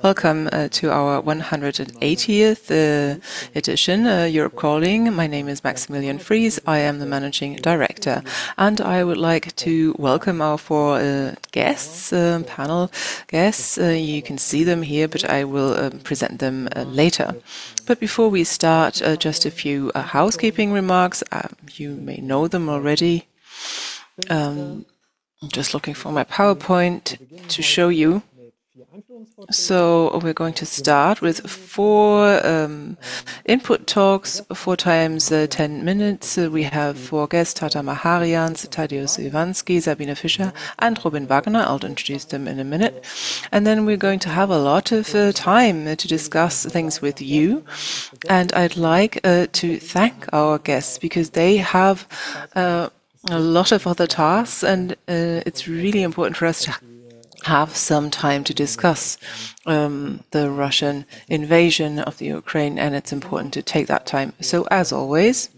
Welcome uh, to our 180th uh, edition, uh, Europe Calling. My name is Maximilian Fries. I am the Managing Director. And I would like to welcome our four uh, guests, uh, panel guests. Uh, you can see them here, but I will present them later. But before we start, just a few housekeeping remarks. you may know them already. Um, I'm just looking for my PowerPoint to show you. So we're going to start with four um, input talks, four times uh, 10 minutes. Uh, we have four guests, Tata Marharians, Tadeusz Iwański, Sabine Fischer, and Robin Wagener. I'll introduce them in a minute. And then we're going to have a lot of uh, time to discuss things with you. And I'd like uh, to thank our guests because they have uh, a lot of other tasks, and uh, it's really important for us to have some time to discuss um, the Russian invasion of the Ukraine, and it's important to take that time. So, as always,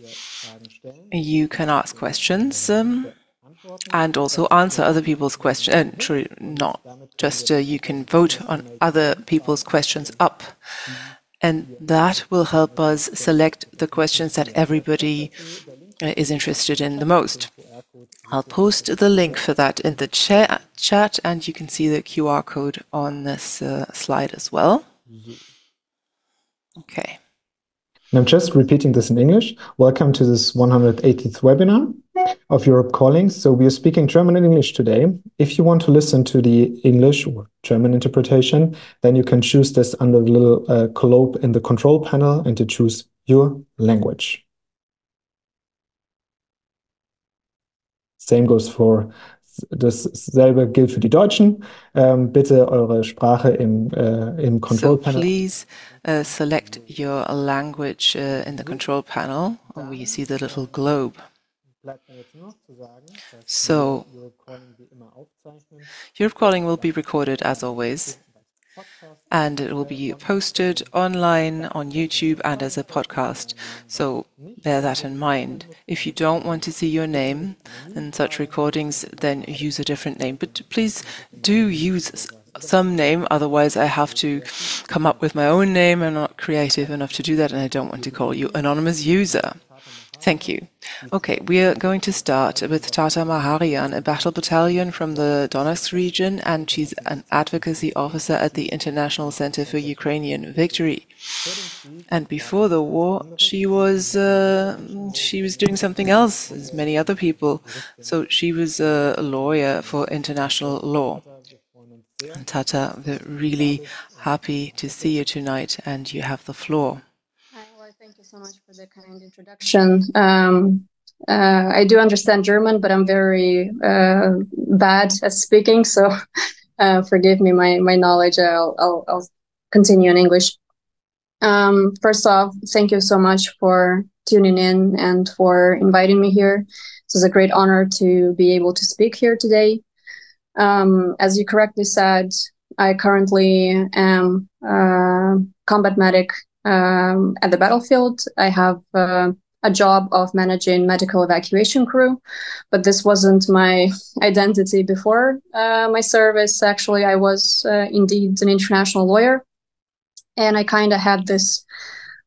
you can ask questions um, and also answer other people's questions. Uh, true, not just uh, you can vote on other people's questions up. And that will help us select the questions that everybody uh, is interested in the most. I'll post the link for that in the cha chat, and you can see the QR code on this uh, slide as well. Okay. I'm just repeating this in English. Welcome to this 180th webinar of Europe Calling. So we are speaking German and English today. If you want to listen to the English or German interpretation, then you can choose this under the little uh, globe in the control panel and to choose your language. Same goes for the. dasselbe gilt für die Deutschen. Ähm, bitte eure Sprache im, äh, im Control Panel. So please uh, select your language uh, in the control panel where you see the little globe. So, Europe Calling will be recorded as always and it will be posted online on YouTube and as a podcast. So bear that in mind. If you don't want to see your name in such recordings, then use a different name. But please do use some name, otherwise I have to come up with my own name. I'm not creative enough to do that, and I don't want to call you anonymous user. Thank you. Okay, we are going to start with Tata Marharian, a battle battalion from the Donetsk region, and she's an advocacy officer at the International Center for Ukrainian Victory. And before the war, she was uh, she was doing something else, as many other people. So she was a lawyer for international law. Tata, we're really happy to see you tonight, and you have the floor Hi, thank you so much for the kind introduction. Um, uh, I do understand German, but I'm very uh, bad at speaking, so uh, forgive me my my knowledge. I'll I'll, I'll continue in English. Um, first off, thank you so much for tuning in and for inviting me here. This is a great honor to be able to speak here today. Um, as you correctly said, I currently am a combat medic um, at the battlefield. I have uh, a job of managing medical evacuation crew, but this wasn't my identity before uh, my service. Actually, I was uh, indeed an international lawyer, and I kind of had this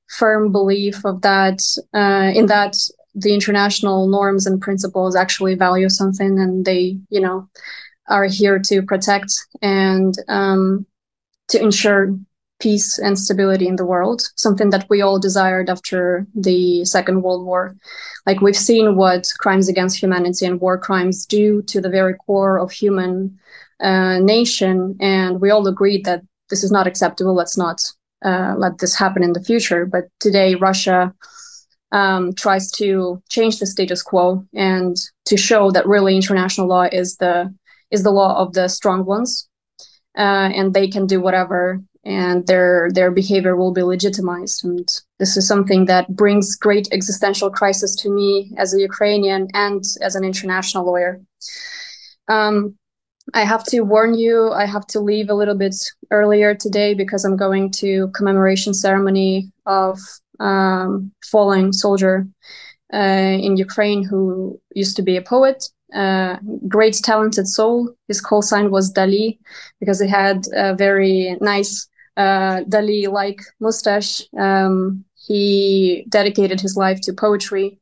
firm belief of that uh, in that the international norms and principles actually value something, and they, you know, are here to protect and um, to ensure peace and stability in the world, something that we all desired after the Second World War. Like we've seen what crimes against humanity and war crimes do to the very core of human uh, nation, and we all agreed that this is not acceptable. Let's not uh, let this happen in the future. But today, Russia um, tries to change the status quo and to show that really international law is the is the law of the strong ones, uh, and they can do whatever and their their behavior will be legitimized. And this is something that brings great existential crisis to me as a ukrainian and as an international lawyer. Um, i have to warn you i have to leave a little bit earlier today because i'm going to commemoration ceremony of um, fallen soldier uh, in ukraine who used to be a poet uh, great talented soul. His call sign was dali because he had a very nice uh, Dali like mustache. Um, he dedicated his life to poetry,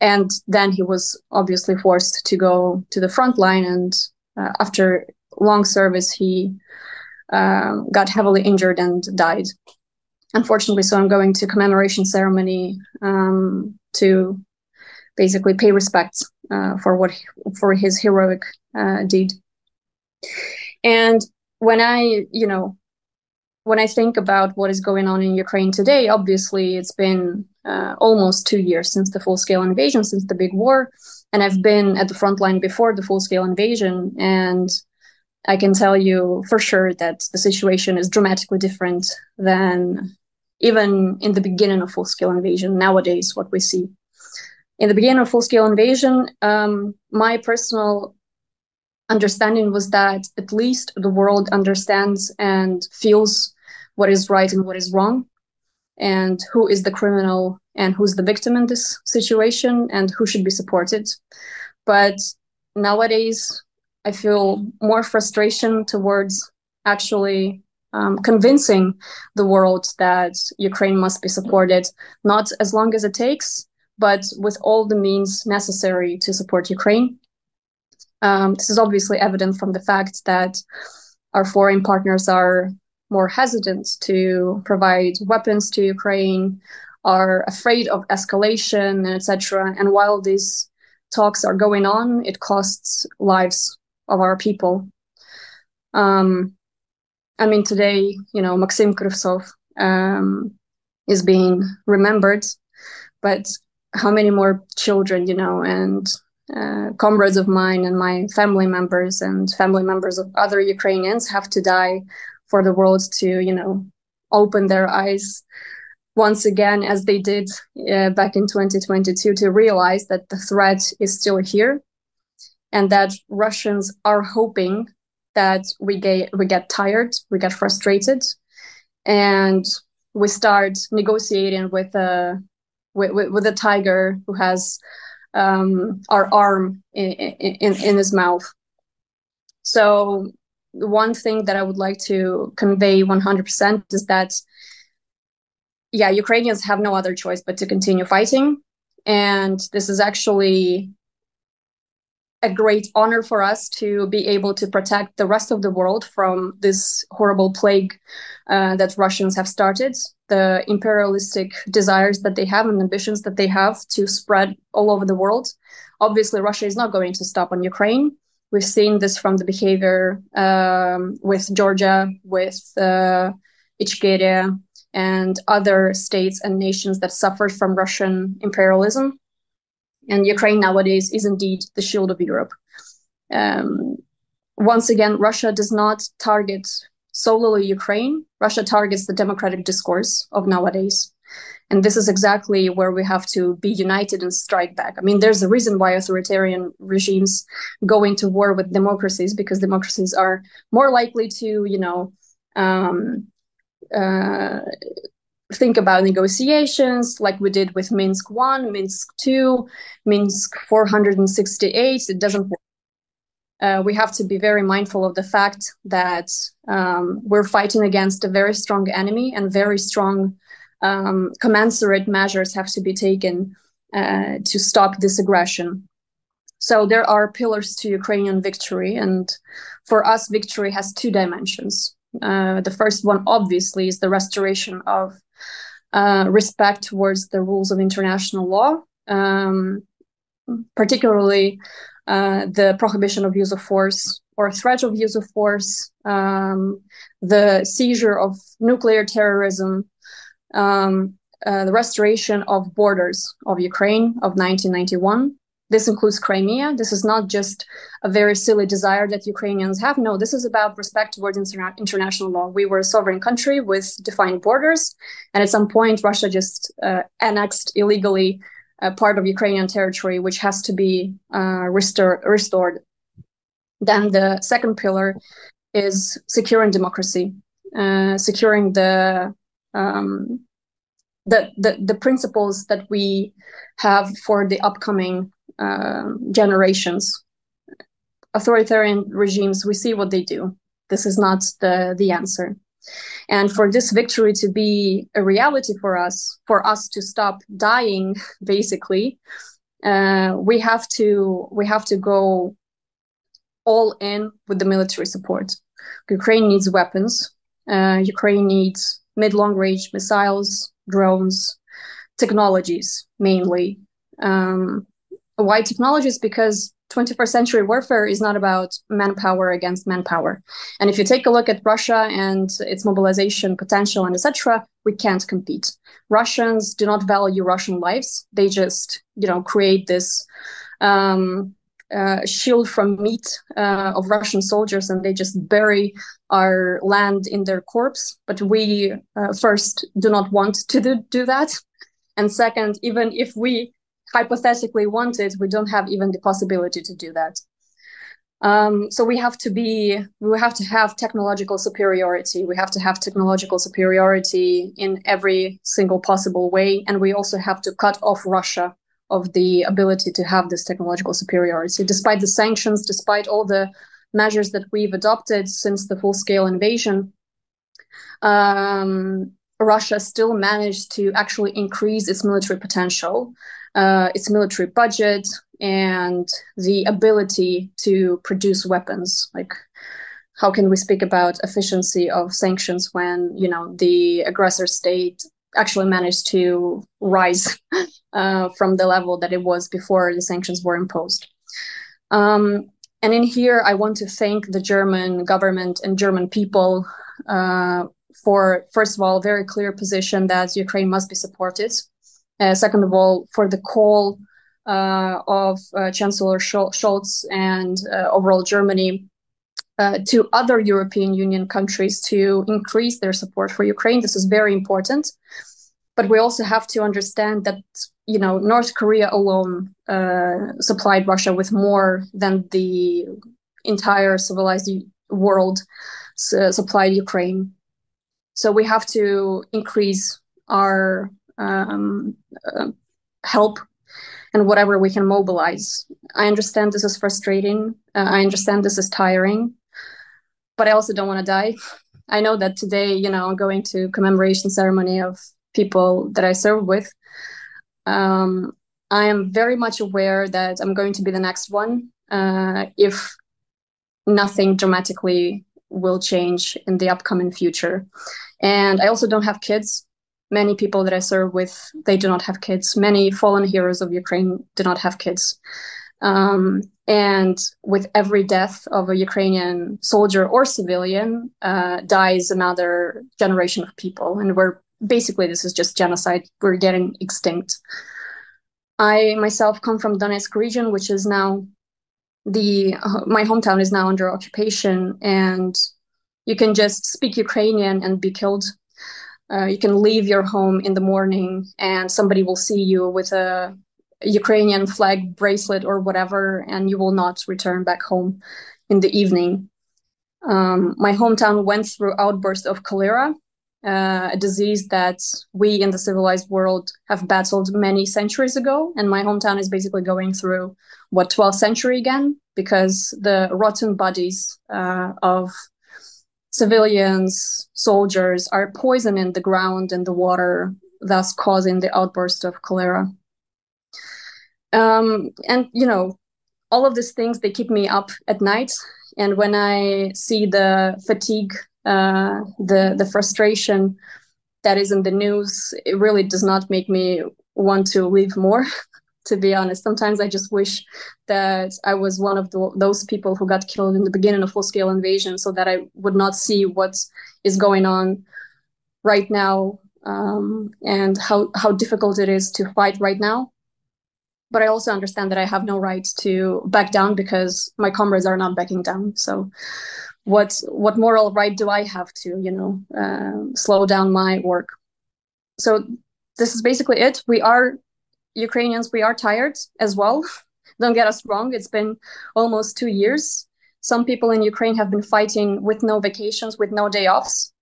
and then he was obviously forced to go to the front line. And uh, after long service, he um, got heavily injured and died. Unfortunately, so I'm going to commemoration ceremony um, to basically pay respects uh, for what he, for his heroic uh, deed. And when I, you know, when I think about what is going on in Ukraine today, obviously it's been uh, almost two years since the full scale invasion, since the big war. And I've been at the front line before the full scale invasion. And I can tell you for sure that the situation is dramatically different than even in the beginning of full scale invasion nowadays, what we see. In the beginning of full scale invasion, um, my personal understanding was that at least the world understands and feels what is right and what is wrong, and who is the criminal and who's the victim in this situation, and who should be supported. But nowadays, I feel more frustration towards actually um, convincing the world that Ukraine must be supported, not as long as it takes, but with all the means necessary to support Ukraine. Um, this is obviously evident from the fact that our foreign partners are more hesitant to provide weapons to Ukraine, are afraid of escalation, etc. And while these talks are going on, it costs lives of our people. Um, I mean, today, you know, Maxim Kryvtsov um, is being remembered, but how many more children, you know, and uh, comrades of mine and my family members and family members of other Ukrainians have to die for the world to, you know, open their eyes once again, as they did uh, back in 2022, to realize that the threat is still here and that Russians are hoping that we get we get tired, we get frustrated, and we start negotiating with a with, with, with a tiger who has um, our arm in, in, in his mouth. So one thing that I would like to convey 100% is that, yeah, Ukrainians have no other choice but to continue fighting. And this is actually a great honor for us to be able to protect the rest of the world from this horrible plague uh, that Russians have started, the imperialistic desires that they have and ambitions that they have to spread all over the world. Obviously, Russia is not going to stop on Ukraine. We've seen this from the behavior um, with Georgia, with uh, Ichkeria, and other states and nations that suffered from Russian imperialism. And Ukraine nowadays is indeed the shield of Europe. Um, once again, Russia does not target solely Ukraine. Russia targets the democratic discourse of nowadays. And this is exactly where we have to be united and strike back. I mean, there's a reason why authoritarian regimes go into war with democracies because democracies are more likely to, you know, um, uh, think about negotiations like we did with Minsk 1, Minsk 2, Minsk 468. It doesn't work. Uh, we have to be very mindful of the fact that um, we're fighting against a very strong enemy and very strong um, commensurate measures have to be taken uh, to stop this aggression. So there are pillars to Ukrainian victory, and for us, victory has two dimensions. Uh, the first one, obviously, is the restoration of uh, respect towards the rules of international law, um, particularly uh, the prohibition of use of force or threat of use of force, um, the seizure of nuclear terrorism, um, uh, the restoration of borders of Ukraine of 1991, this includes Crimea. This is not just a very silly desire that Ukrainians have. No, this is about respect towards interna- international law. We were a sovereign country with defined borders, and at some point, Russia just uh, annexed illegally a part of Ukrainian territory, which has to be uh, restor- restored. Then the second pillar is securing democracy, uh, securing the um, the, the the principles that we have for the upcoming um, generations. Authoritarian regimes, we see what they do. This is not the, the answer. And for this victory to be a reality for us, for us to stop dying, basically, uh, we have to we have to go all in with the military support. Ukraine needs weapons. Uh, Ukraine needs mid-long range missiles, drones, technologies mainly. Um, why technologies? Because 21st century warfare is not about manpower against manpower. And if you take a look at Russia and its mobilization potential and etc., we can't compete. Russians do not value Russian lives. They just, you know, create this um, uh, shield from meat uh, of Russian soldiers, and they just bury our land in their corpse. But we uh, first do not want to do, do that, and second, even if we hypothetically wanted, we don't have even the possibility to do that. Um, so we have to be, we have to have technological superiority. We have to have technological superiority in every single possible way, and we also have to cut off Russia of the ability to have this technological superiority, despite the sanctions, despite all the measures that we've adopted since the full-scale invasion. Um, Russia still managed to actually increase its military potential uh, its military budget and the ability to produce weapons like how can we speak about efficiency of sanctions when you know the aggressor state actually managed to rise uh, from the level that it was before the sanctions were imposed. Um, and in here i want to thank the german government and german people uh, for first of all very clear position that ukraine must be supported. Uh, second of all, for the call uh, of uh, Chancellor Scholz and overall Germany uh, to other European Union countries to increase their support for Ukraine. This is very important. But we also have to understand that you know North Korea alone uh, supplied Russia with more than the entire civilized world supplied Ukraine. So we have to increase our um, uh, help and whatever we can mobilize. I understand this is frustrating. Uh, I understand this is tiring, but I also don't want to die. I know that today, you know, I'm going to commemoration ceremony of people that I serve with. Um, I am very much aware that I'm going to be the next one uh, if nothing dramatically will change in the upcoming future. And I also don't have kids many people that I serve with, they do not have kids. Many fallen heroes of Ukraine do not have kids. Um, and with every death of a Ukrainian soldier or civilian, uh, dies another generation of people. And we're basically, this is just genocide. We're getting extinct. I myself come from Donetsk region, which is now the uh, my hometown is now under occupation, and you can just speak Ukrainian and be killed uh, you can leave your home in the morning and somebody will see you with a Ukrainian flag bracelet or whatever, and you will not return back home in the evening. Um, my hometown went through outburst of cholera, uh, a disease that we in the civilized world have battled many centuries ago, and my hometown is basically going through what 12th century again because the rotten bodies uh, of civilians, soldiers are poisoning the ground and the water, thus causing the outburst of cholera. Um, and you know, all of these things they keep me up at night. And when I see the fatigue, uh, the the frustration that is in the news, it really does not make me want to live more. to be honest. Sometimes I just wish that I was one of the, those people who got killed in the beginning of full scale invasion so that I would not see what is going on right now um, and how, how difficult it is to fight right now. But I also understand that I have no right to back down because my comrades are not backing down. So, what what moral right do I have to, you know, uh, slow down my work? So this is basically it. We are Ukrainians, we are tired as well. Don't get us wrong, it's been almost two years. Some people in Ukraine have been fighting with no vacations, with no day offs.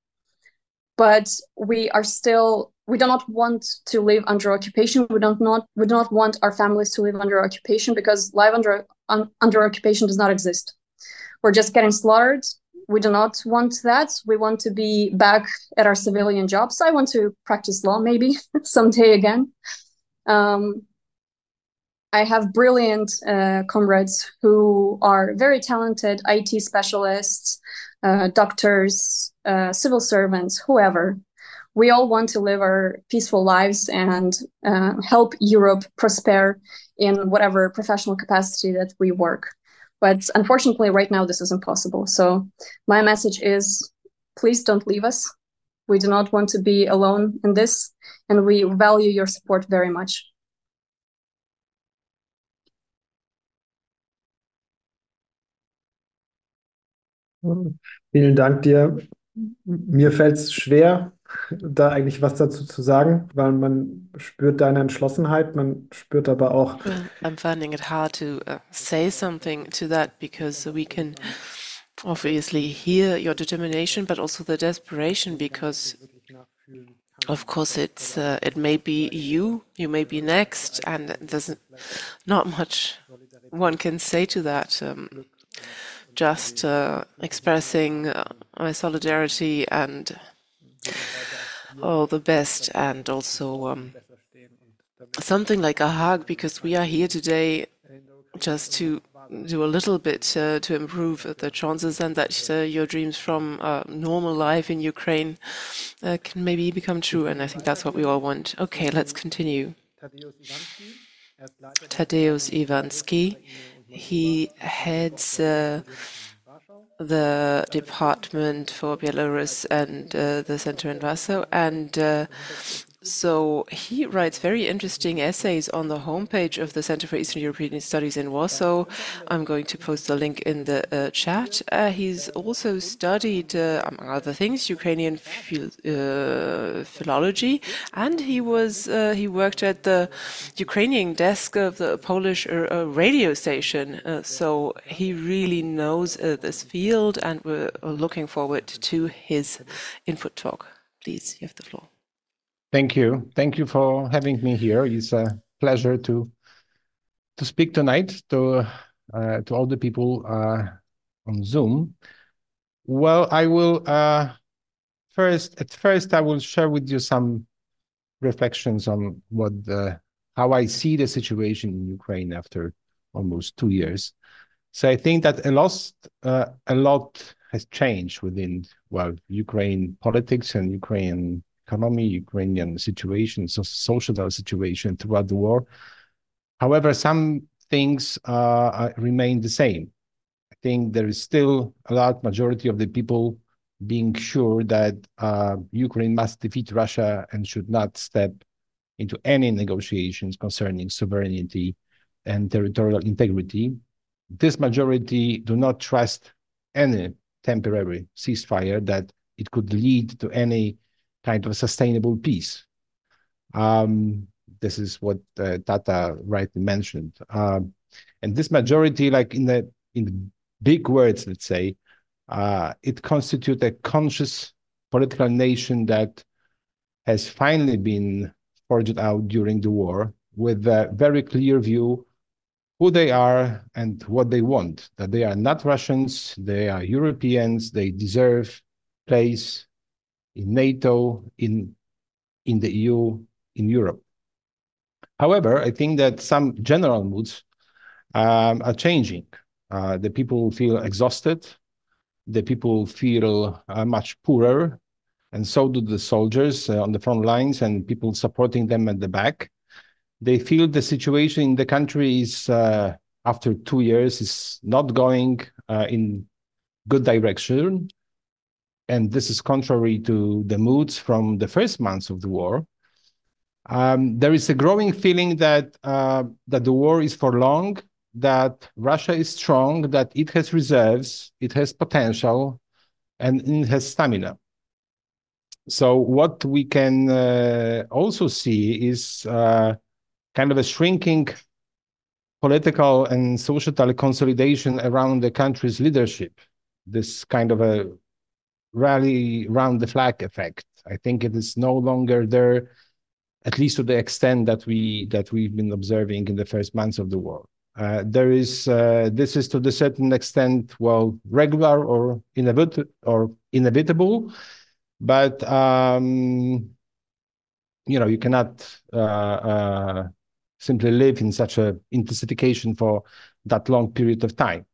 But we are still, we do not want to live under occupation. We don't not, we do not want our families to live under occupation because life under un, under occupation does not exist. We're just getting slaughtered. we do not want that. We want to be back at our civilian jobs. I want to practice law maybe someday again. Um, I have brilliant uh, comrades who are very talented IT specialists, uh, doctors, uh, civil servants, whoever. We all want to live our peaceful lives and uh, help Europe prosper in whatever professional capacity that we work. But unfortunately, right now, this is impossible. So, my message is please don't leave us. We do not want to be alone in this, and we value your support very much. Vielen Dank dir. Mir fällt es schwer, da eigentlich was dazu zu sagen, weil man spürt deine Entschlossenheit, man spürt aber auch. I'm finding it hard to uh, say something to that because we can obviously hear your determination, but also the desperation because. Of course, it's uh, it may be you, you may be next, and there's not much one can say to that. Um, just uh, expressing uh, my solidarity and all the best, and also um, something like a hug because we are here today just to do a little bit uh, to improve the chances and that uh, your dreams from uh, normal life in Ukraine uh, can maybe become true. And I think that's what we all want. Okay, let's continue. Tadeusz Iwański, he heads uh, the Department for Belarus and uh, the Center in Warsaw. And uh, so he writes very interesting essays on the homepage of the Center for Eastern European Studies in Warsaw. I'm going to post the link in the uh, chat. Uh, he's also studied, uh, among other things, Ukrainian uh, philology, and he was uh, he worked at the Ukrainian desk of the Polish uh, radio station. so he really knows this field, and we're looking forward to his input talk. Please, you have the floor. Thank you. Thank you for having me here. It's a pleasure to to speak tonight to uh, to all the people uh, on Zoom. Well, I will uh, first at first I will share with you some reflections on what the, how I see the situation in Ukraine after almost two years. So I think that a lot uh, a lot has changed within well Ukraine politics and Ukraine economy, Ukrainian situation, so social situation throughout the war. However, some things uh, remain the same. I think there is still a large majority of the people being sure that uh, Ukraine must defeat Russia and should not step into any negotiations concerning sovereignty and territorial integrity. This majority do not trust any temporary ceasefire that it could lead to any kind of sustainable peace. Um, this is what uh, Tata rightly mentioned. Um, and this majority, like in the in the big words, let's say, uh, it constitutes a conscious political nation that has finally been forged out during the war with a very clear view who they are and what they want. That they are not Russians, they are Europeans, they deserve place in NATO, in, in the EU, in Europe. However, I think that some general moods um, are changing. Uh, the people feel exhausted, the people feel uh, much poorer, and so do the soldiers uh, on the front lines and people supporting them at the back. They feel the situation in the country is, uh, after two years, is not going uh, in good direction and this is contrary to the moods from the first months of the war, um, there is a growing feeling that uh, that the war is for long, that Russia is strong, that it has reserves, it has potential, and it has stamina. So what we can uh, also see is uh, kind of a shrinking political and societal consolidation around the country's leadership. This kind of a rally round the flag effect. I think it is no longer there, at least to the extent that we that we've been observing in the first months of the war. Uh, there is uh, this is to the certain extent well regular or inevitable or inevitable, but um, you know you cannot uh, uh, simply live in such a intensification for that long period of time.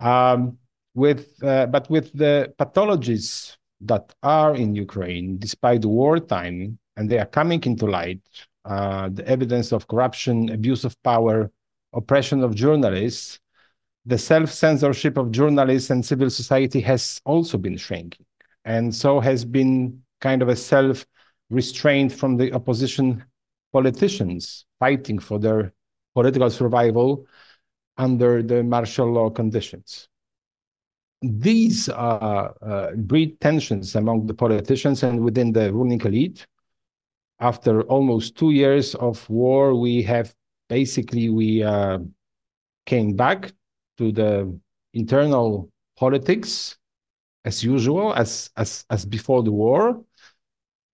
Um, with uh, but with the pathologies that are in Ukraine, despite the wartime, and they are coming into light, uh, the evidence of corruption, abuse of power, oppression of journalists, the self-censorship of journalists and civil society has also been shrinking. And so has been kind of a self-restraint from the opposition politicians fighting for their political survival under the martial law conditions. These uh, uh, breed tensions among the politicians and within the ruling elite. After almost two years of war, we have basically we uh, came back to the internal politics as usual, as as as before the war.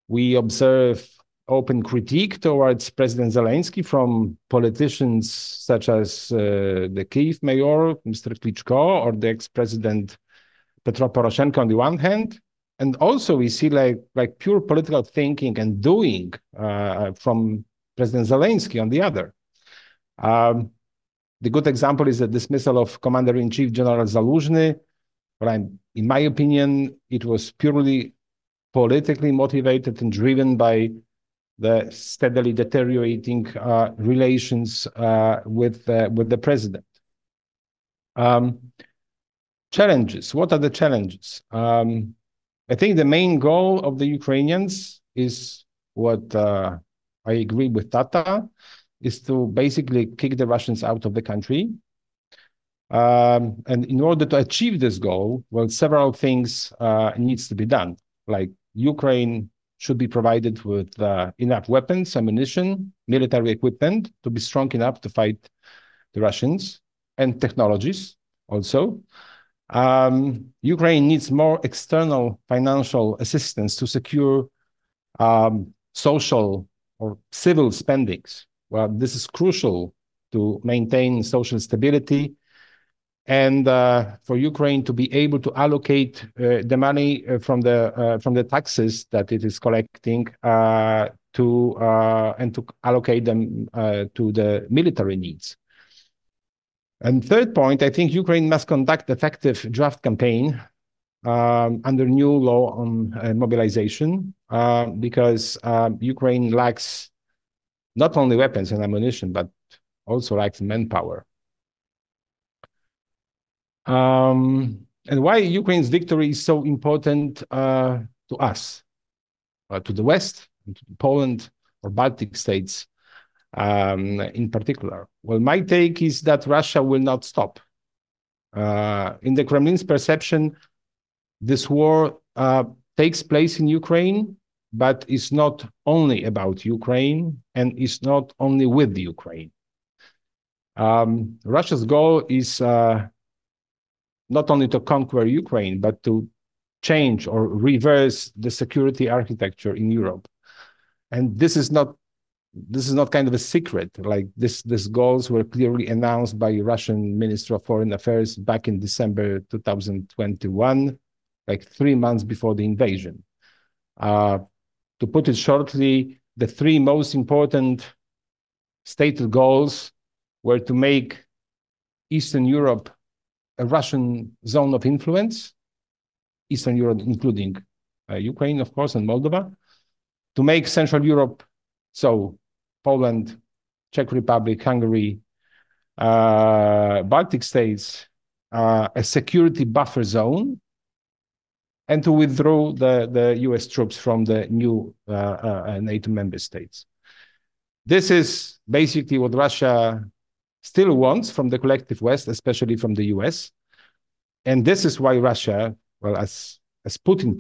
We observe open critique towards President Zelensky from politicians such as uh, the Kiev mayor, Mr. Klitschko, or the ex-president Petro Poroshenko on the one hand, and also we see like like pure political thinking and doing uh, from President Zelensky on the other. Um, the good example is the dismissal of Commander-in-Chief General Zaluzhny. But I'm, in my opinion, it was purely politically motivated and driven by the steadily deteriorating uh, relations uh, with uh, with the president. Um, challenges. What are the challenges? Um, I think the main goal of the Ukrainians is what uh, I agree with Tata is to basically kick the Russians out of the country. Um, and in order to achieve this goal, well, several things uh, needs to be done. Like Ukraine should be provided with uh, enough weapons, ammunition, military equipment to be strong enough to fight the Russians, and technologies also. Um, Ukraine needs more external financial assistance to secure um, social or civil spendings well, this is crucial to maintain social stability and uh, for Ukraine to be able to allocate uh, the money uh, from the uh, from the taxes that it is collecting uh, to uh, and to allocate them to the military needs. And third point, I think Ukraine must conduct effective draft campaign um, under new law on mobilization because Ukraine lacks not only weapons and ammunition, but also lacks manpower. Um, and why Ukraine's victory is so important uh, to us, uh, to the West, to Poland or Baltic states um, in particular? Well, my take is that Russia will not stop. Uh, in the Kremlin's perception, this war uh, takes place in Ukraine but it's not only about Ukraine and it's not only with Ukraine. Um, Russia's goal is uh, not only to conquer Ukraine, but to change or reverse the security architecture in Europe. And this is not this is not kind of a secret. Like this, these goals were clearly announced by Russian Minister of Foreign Affairs back in December 2021, like three months before the invasion. Uh, to put it shortly, the three most important stated goals were to make Eastern Europe a Russian zone of influence, Eastern Europe, including uh, Ukraine, of course, and Moldova, to make Central Europe, so Poland, Czech Republic, Hungary, uh, Baltic states, uh, a security buffer zone and to withdraw the, the US troops from the new uh, uh, NATO member states. This is basically what Russia still wants from the collective West, especially from the US. And this is why Russia, well, as, as Putin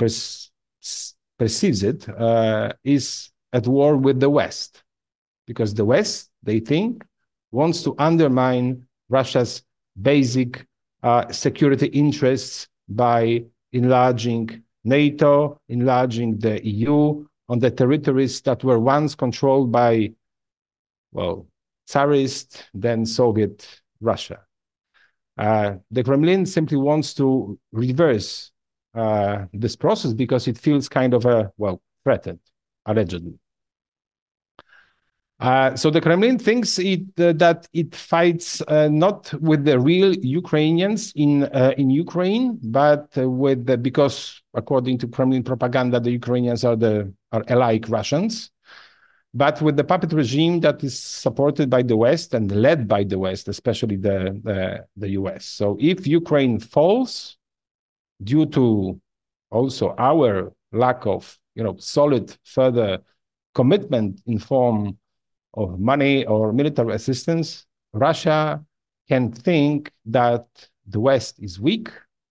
perceives it, uh, is at war with the West. Because the West, they think, wants to undermine Russia's basic uh, security interests by enlarging NATO, enlarging the EU on the territories that were once controlled by, well, Tsarist, then Soviet Russia. Uh, the Kremlin simply wants to reverse uh, this process because it feels kind of a well threatened, allegedly. Uh, so the Kremlin thinks it, uh, that it fights uh, not with the real Ukrainians in uh, in Ukraine, but uh, with the, because according to Kremlin propaganda, the Ukrainians are the are alike Russians, but with the puppet regime that is supported by the West and led by the West, especially the the, the US. So if Ukraine falls due to also our lack of you know solid further commitment in form of money or military assistance, Russia can think that the West is weak,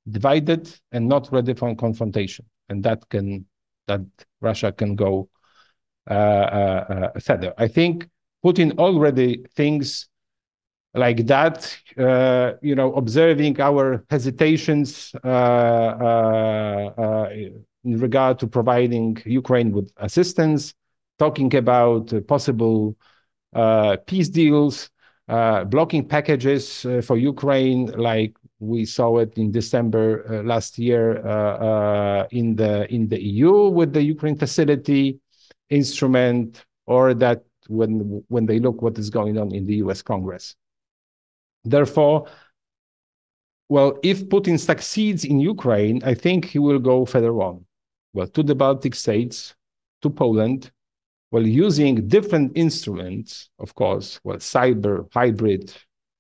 divided, and not ready for confrontation, and that can that Russia can go uh, uh, uh. I think Putin already thinks like that, uh, you know, observing our hesitations uh, uh, in regard to providing Ukraine with assistance, talking about possible peace deals, blocking packages for Ukraine, like we saw it in December last year in the in the EU with the Ukraine facility instrument, or that when when they look what is going on in the U.S. Congress. Therefore, well, if Putin succeeds in Ukraine, I think he will go further on, well, to the Baltic states, to Poland, well, using different instruments, of course, well, cyber, hybrid,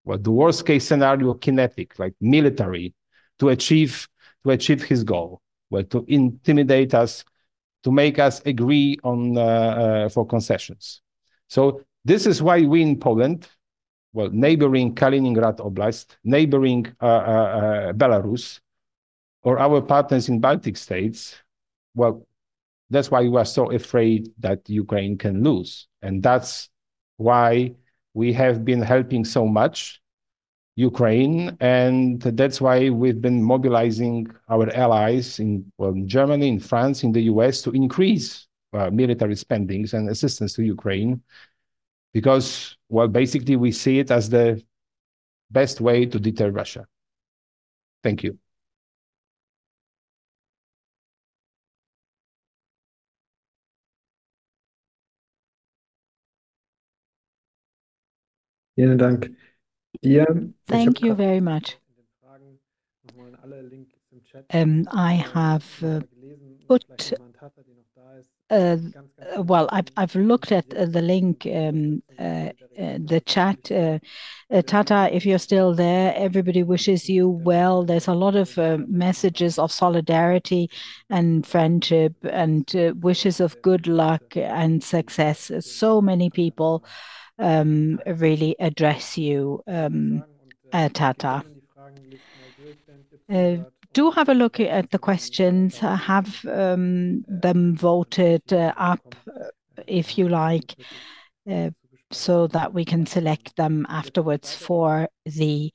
well, the worst case scenario, kinetic, like military, to achieve to achieve his goal, well, to intimidate us, to make us agree on uh, uh, for concessions. So this is why we in Poland, well, neighboring Kaliningrad Oblast, neighboring uh, Belarus, or our partners in Baltic states, well, that's why we are so afraid that Ukraine can lose. And that's why we have been helping so much Ukraine. And that's why we've been mobilizing our allies in, well, in Germany, in France, in the US to increase uh, military spendings and assistance to Ukraine. Because, well, basically, we see it as the best way to deter Russia. Thank you. Vielen Dank dir. Thank you very much. Um, I have uh, put, uh, well, I've, I've looked at uh, the link, um, uh, uh, the chat. Uh, Tata, if you're still there, everybody wishes you well. There's a lot of messages of solidarity and friendship and wishes of good luck and success. So many people um, really address you, um, uh, Tata. Uh, do have a look at the questions, have um, them voted uh, up if you like, so that we can select them afterwards for the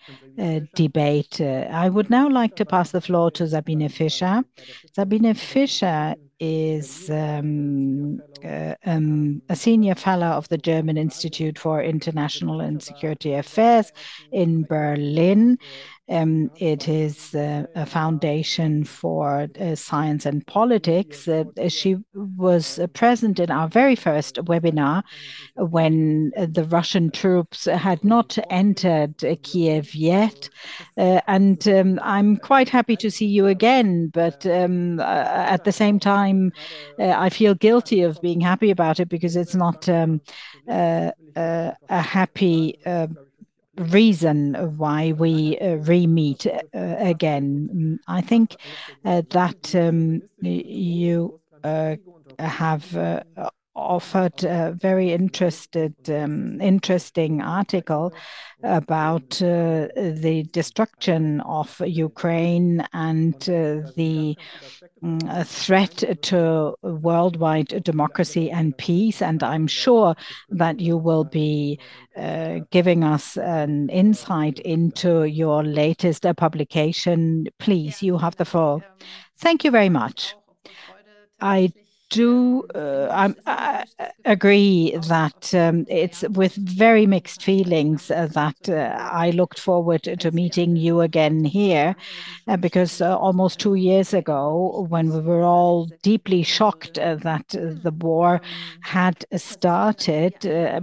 debate. I would now like to pass the floor to Sabine Fischer. Sabine Fischer is um, uh, um, a senior fellow of the German Institute for International and Security Affairs in Berlin. Um, it is uh, a foundation for uh, science and politics. Uh, she was present in our very first webinar when the Russian troops had not entered Kiev yet. Uh, and um, I'm quite happy to see you again, but um, uh, at the same time, uh, I feel guilty of being happy about it because it's not um, a happy reason why we uh, re-meet uh, again. I think uh, that um, you uh, have uh, offered a very interested, um, interesting article about uh, the destruction of Ukraine and uh, the um, threat to worldwide democracy and peace. And I'm sure that you will be uh, giving us an insight into your latest publication. Please, you have the floor. Thank you very much. I Uh, agree that um, it's with very mixed feelings uh, that uh, I looked forward to meeting you again here, because almost two years ago, when we were all deeply shocked that the war had started,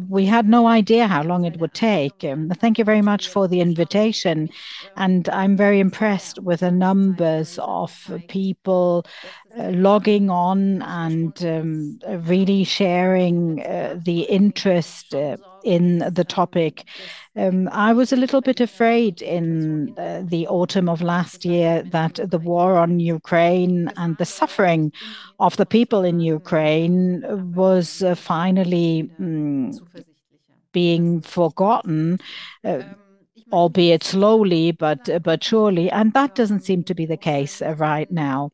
we had no idea how long it would take. Um, thank you very much for the invitation, and I'm very impressed with the numbers of people logging on and um, really sharing uh, the interest uh, in the topic. Um, I was a little bit afraid in uh, the autumn of last year that the war on Ukraine and the suffering of the people in Ukraine was finally mm, being forgotten, albeit slowly, but uh, but surely, and that doesn't seem to be the case uh, right now.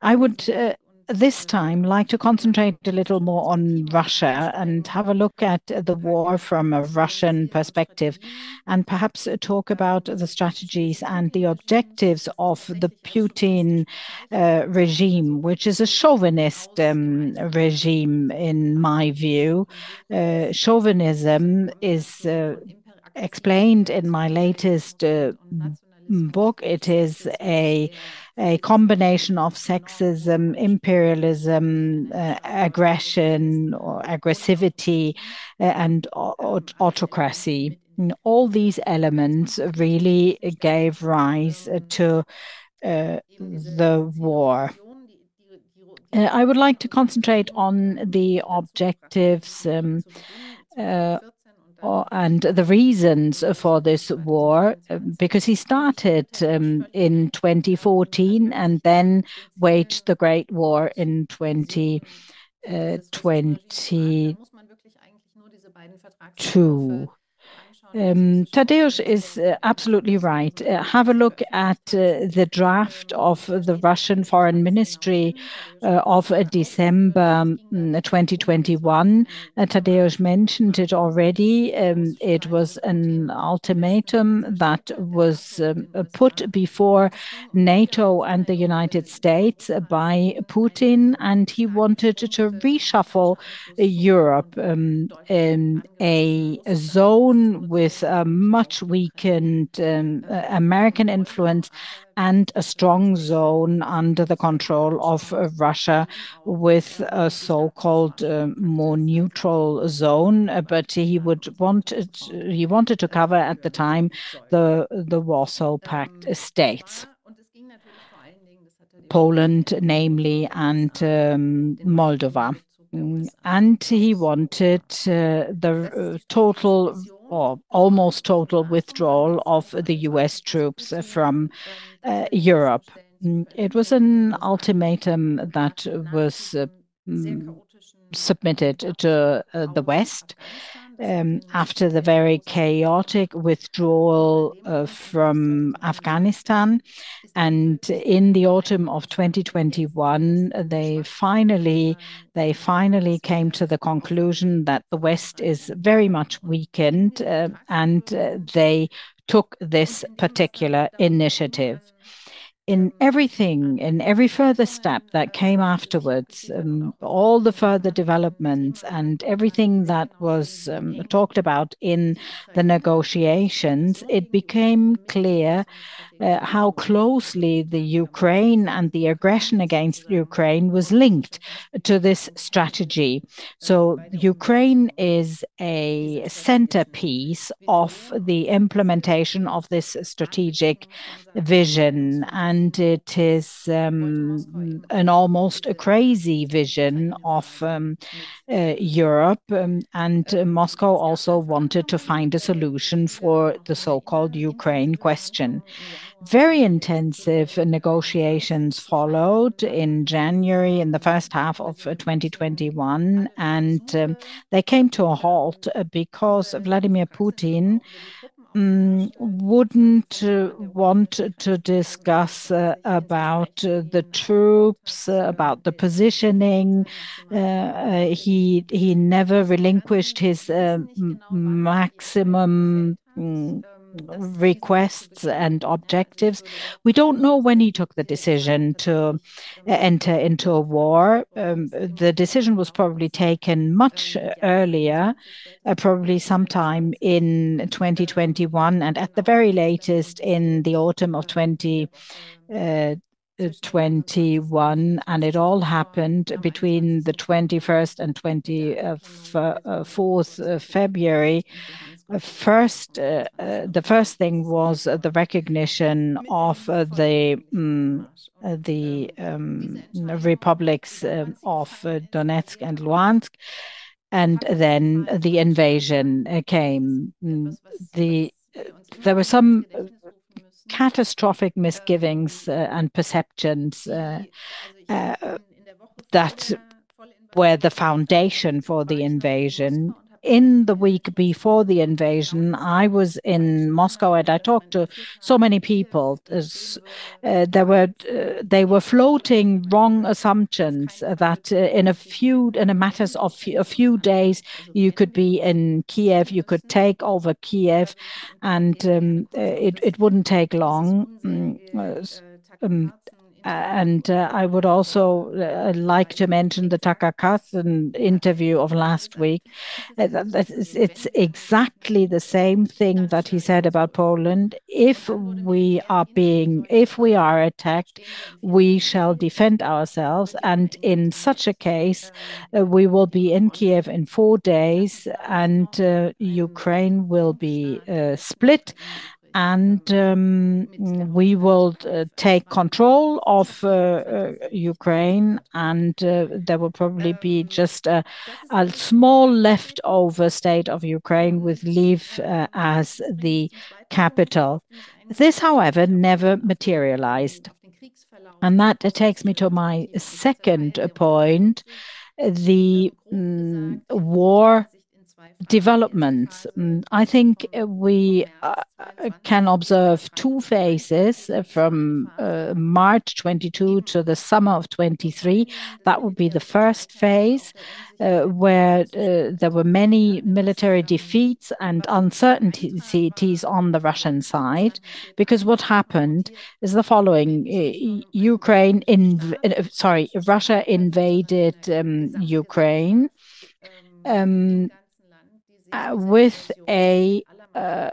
I would uh, this time like to concentrate a little more on Russia and have a look at the war from a Russian perspective, and perhaps talk about the strategies and the objectives of the Putin regime, which is a chauvinist um, regime in my view. Chauvinism is explained in my latest uh, book. It is a a combination of sexism, imperialism, uh, aggression or aggressivity, uh, and autocracy. All these elements really gave rise to the war. I would like to concentrate on the objectives um, and the reasons for this war, because he started um, in 2014 and then waged the Great War in 2022. Uh, Um, Tadeusz is uh, absolutely right. Uh, have a look at uh, the draft of the Russian Foreign Ministry of December um, 2021. Tadeusz mentioned it already. Um, it was an ultimatum that was put before NATO and the United States by Putin, and he wanted to reshuffle Europe in a zone with a much weakened um, uh, American influence and a strong zone under the control of uh, Russia with a so-called uh, more neutral zone. But he would want it, he wanted to cover at the time the Warsaw Pact states. Poland, namely, and um, Moldova. And he wanted the total or almost total withdrawal of the U.S. troops from uh, Europe. Mm, it was an ultimatum that was uh, mm, submitted to uh, the West Um, after the very chaotic withdrawal uh, from Afghanistan. And in the autumn of 2021, they finally they finally came to the conclusion that the West is very much weakened, uh, and uh, they took this particular initiative. In mm-hmm. everything, mm-hmm. in every further step that came afterwards, and all the further developments and everything that was um, talked about in the negotiations, it became clear Uh, how closely the Ukraine and the aggression against Ukraine was linked to this strategy. So, Ukraine is a centerpiece of the implementation of this strategic vision, and it is um, an almost a crazy vision of um, uh, Europe. Um, and Moscow also wanted to find a solution for the so-called Ukraine question. Very intensive negotiations followed in January, in the first half of uh, 2021, and um, they came to a halt uh, because Vladimir Putin mm, wouldn't uh, want to discuss about the troops, about the positioning. He he never relinquished his maximum mm, requests and objectives. We don't know when he took the decision to uh, enter into a war. Um, the decision was probably taken much earlier, uh, probably sometime in 2021, and at the very latest in the autumn of 2021, uh, and it all happened between the 21st and 24th February. First, uh, uh, the first thing was the recognition of uh, the mm, the um, republics um, of Donetsk and Luhansk, and then the invasion came. Mm, the there were some catastrophic misgivings and perceptions that were the foundation for the invasion. In the week before the invasion, I was in Moscow, and I talked to so many people. Uh, there were uh, They were floating wrong assumptions that uh, in a few in a matter of a few days, you could be in Kiev, you could take over Kiev, and um, it wouldn't take long. Mm, um, Uh, I would also uh, like to mention the Carlson interview of last week. Uh, it's exactly the same thing that he said about Poland. If we are being, if we are attacked, we shall defend ourselves, and in such a case, we will be in Kiev in four days, and Ukraine will be split, and we will take control of Ukraine, and there will probably be just a small leftover state of Ukraine with Lviv as the capital. This, however, never materialized. And that takes me to my second point, the war developments. Mm, I think uh, we uh, uh, can observe two phases from March 22 to the summer of 23. That would be the first phase, where there were many military defeats and uncertainties on the Russian side. Because what happened is the following: Ukraine, in sorry, Russia invaded um, Ukraine um, Uh, with a uh,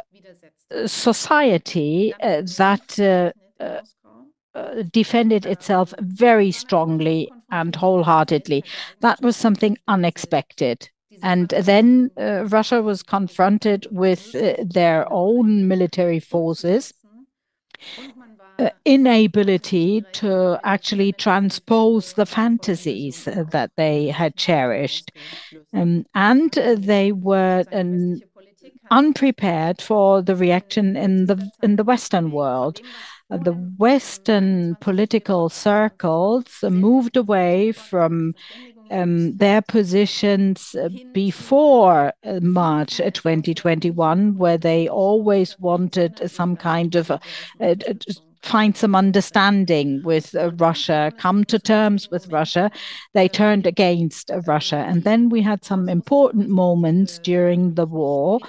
society uh, that defended itself very strongly and wholeheartedly. That was something unexpected. And then uh, Russia was confronted with their own military forces' inability to actually transpose the fantasies that they had cherished. Um, and they were um, unprepared for the reaction in the in the Western world. The Western political circles moved away from um, their positions before uh, March 2021, where they always wanted to find some understanding with uh, Russia, come to terms with Russia. They turned against uh, Russia. And then we had some important moments during the war,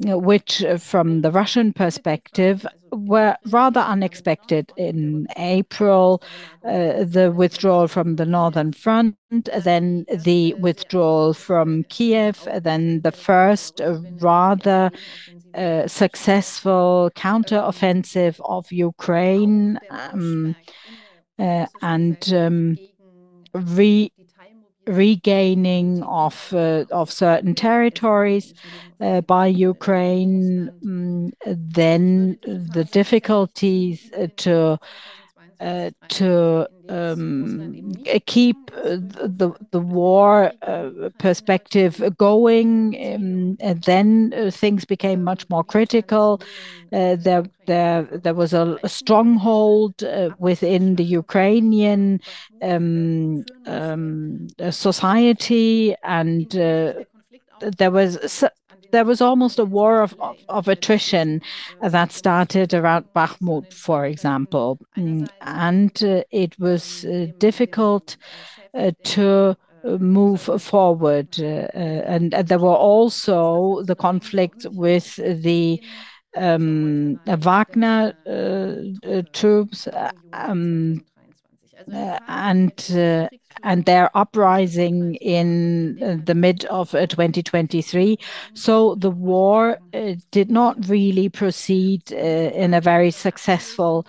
which uh, from the Russian perspective, were rather unexpected. In April, the withdrawal from the Northern Front, then the withdrawal from Kiev, then the first rather successful counteroffensive of Ukraine, um, uh, and um, regaining of uh, of certain territories uh, by Ukraine. Um, then the difficulties to to Um, uh, keep uh, the the war uh, perspective going, um, and Then things became much more critical. There was a stronghold within the Ukrainian um, society, and there was almost a war of attrition that started around Bakhmut, for example. Mm, and uh, it was uh, difficult uh, to move forward. And there were also the conflicts with the um, Wagner troops um, Uh, and uh, and their uprising in the mid of uh, 2023. So The war did not really proceed in a very successful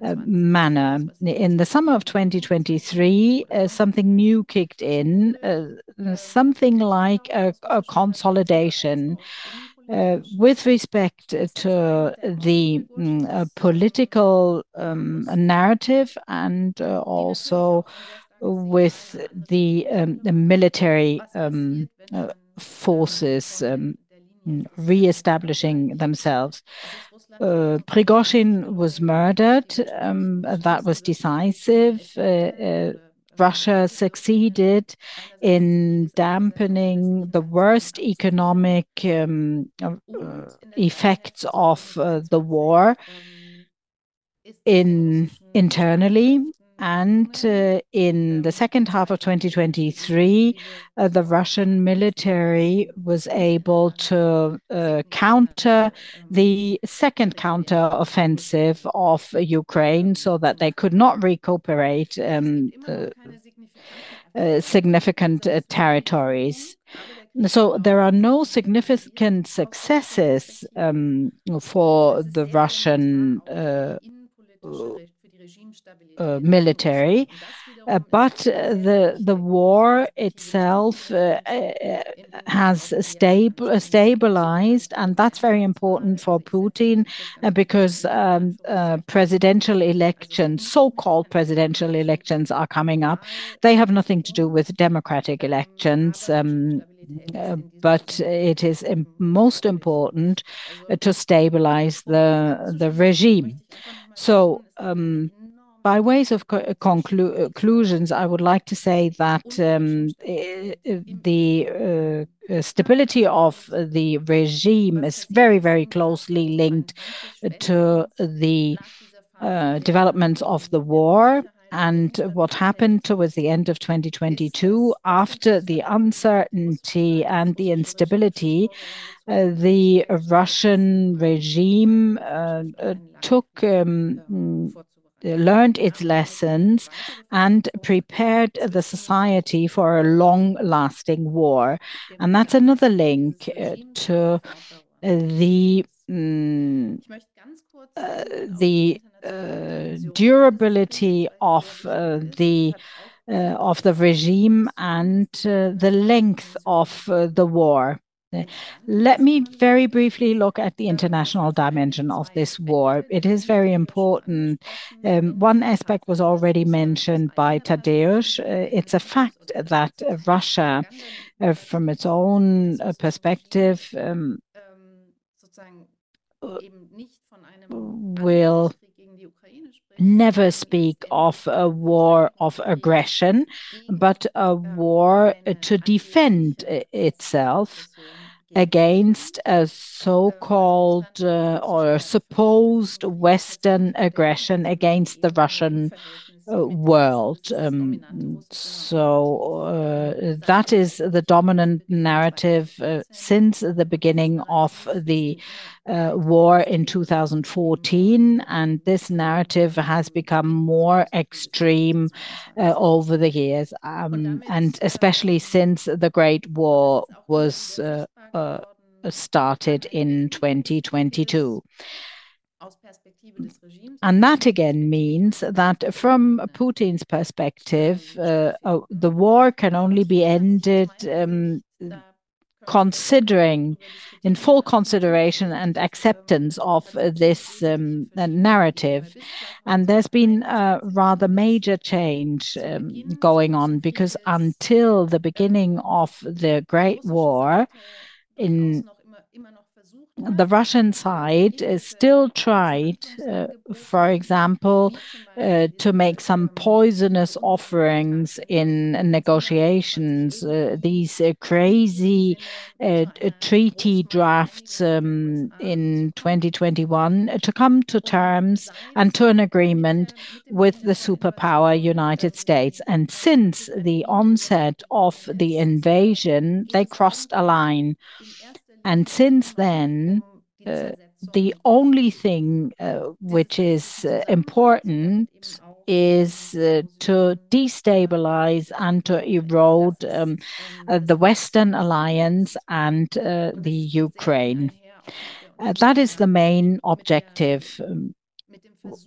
manner. In the summer of 2023, something new kicked in, something like a consolidation Uh, with respect to the mm, uh, political um, narrative and uh, also with the um, military um, forces reestablishing themselves. Prigozhin was murdered. That was decisive. Russia succeeded in dampening the worst economic um, uh, effects of uh, the war in internally. And uh, in the second half of 2023, uh, the Russian military was able to uh, counter the second counter-offensive of Ukraine so that they could not recuperate um, significant territories. So there are no significant successes um, for the Russian Uh, military, uh, but uh, the the war itself has stabilized, and that's very important for Putin because um, presidential elections, so-called presidential elections, are coming up. They have nothing to do with democratic elections, um, but it is most important to stabilize the the regime. Um, By way of uh, uh, conclusions, I would like to say that mm-hmm. um, eh, eh, the uh, stability of the regime is very, very closely linked to the developments of the war and what happened towards the end of 2022. After the uncertainty and the instability, the Russian regime um, learned its lessons and prepared the society for a long-lasting war. And that's another link uh, to uh, the mm, uh, the durability of uh, the of the regime and the length of the war. Let me very briefly look at the international dimension of this war. It is very important. Um, one aspect was already mentioned by Tadeusz. Uh, it's a fact that Russia, uh, from its own uh, perspective, um, will never speak of a war of aggression, but a war to defend itself against a so-called uh, or supposed Western aggression against the Russian Uh, world. Um, so uh, that is the dominant narrative uh, since the beginning of the war in 2014, and this narrative has become more extreme over the years, um, and especially since the Great War was started in 2022. And that again means that from Putin's perspective, uh, oh, the war can only be ended um, considering, in full consideration and acceptance of this um, uh, narrative. And there's been a rather major change um, going on because until the beginning of the Great War, the Russian side still tried, uh, for example, uh, to make some poisonous offerings in negotiations. Uh, these crazy treaty drafts um, in 2021 to come to terms and to an agreement with the superpower United States. And since the onset of the invasion, they crossed a line. And since then, the only thing uh, which is uh, important is uh, to destabilize and to erode um, uh, the Western alliance and uh, the Ukraine. Uh, that is the main objective um,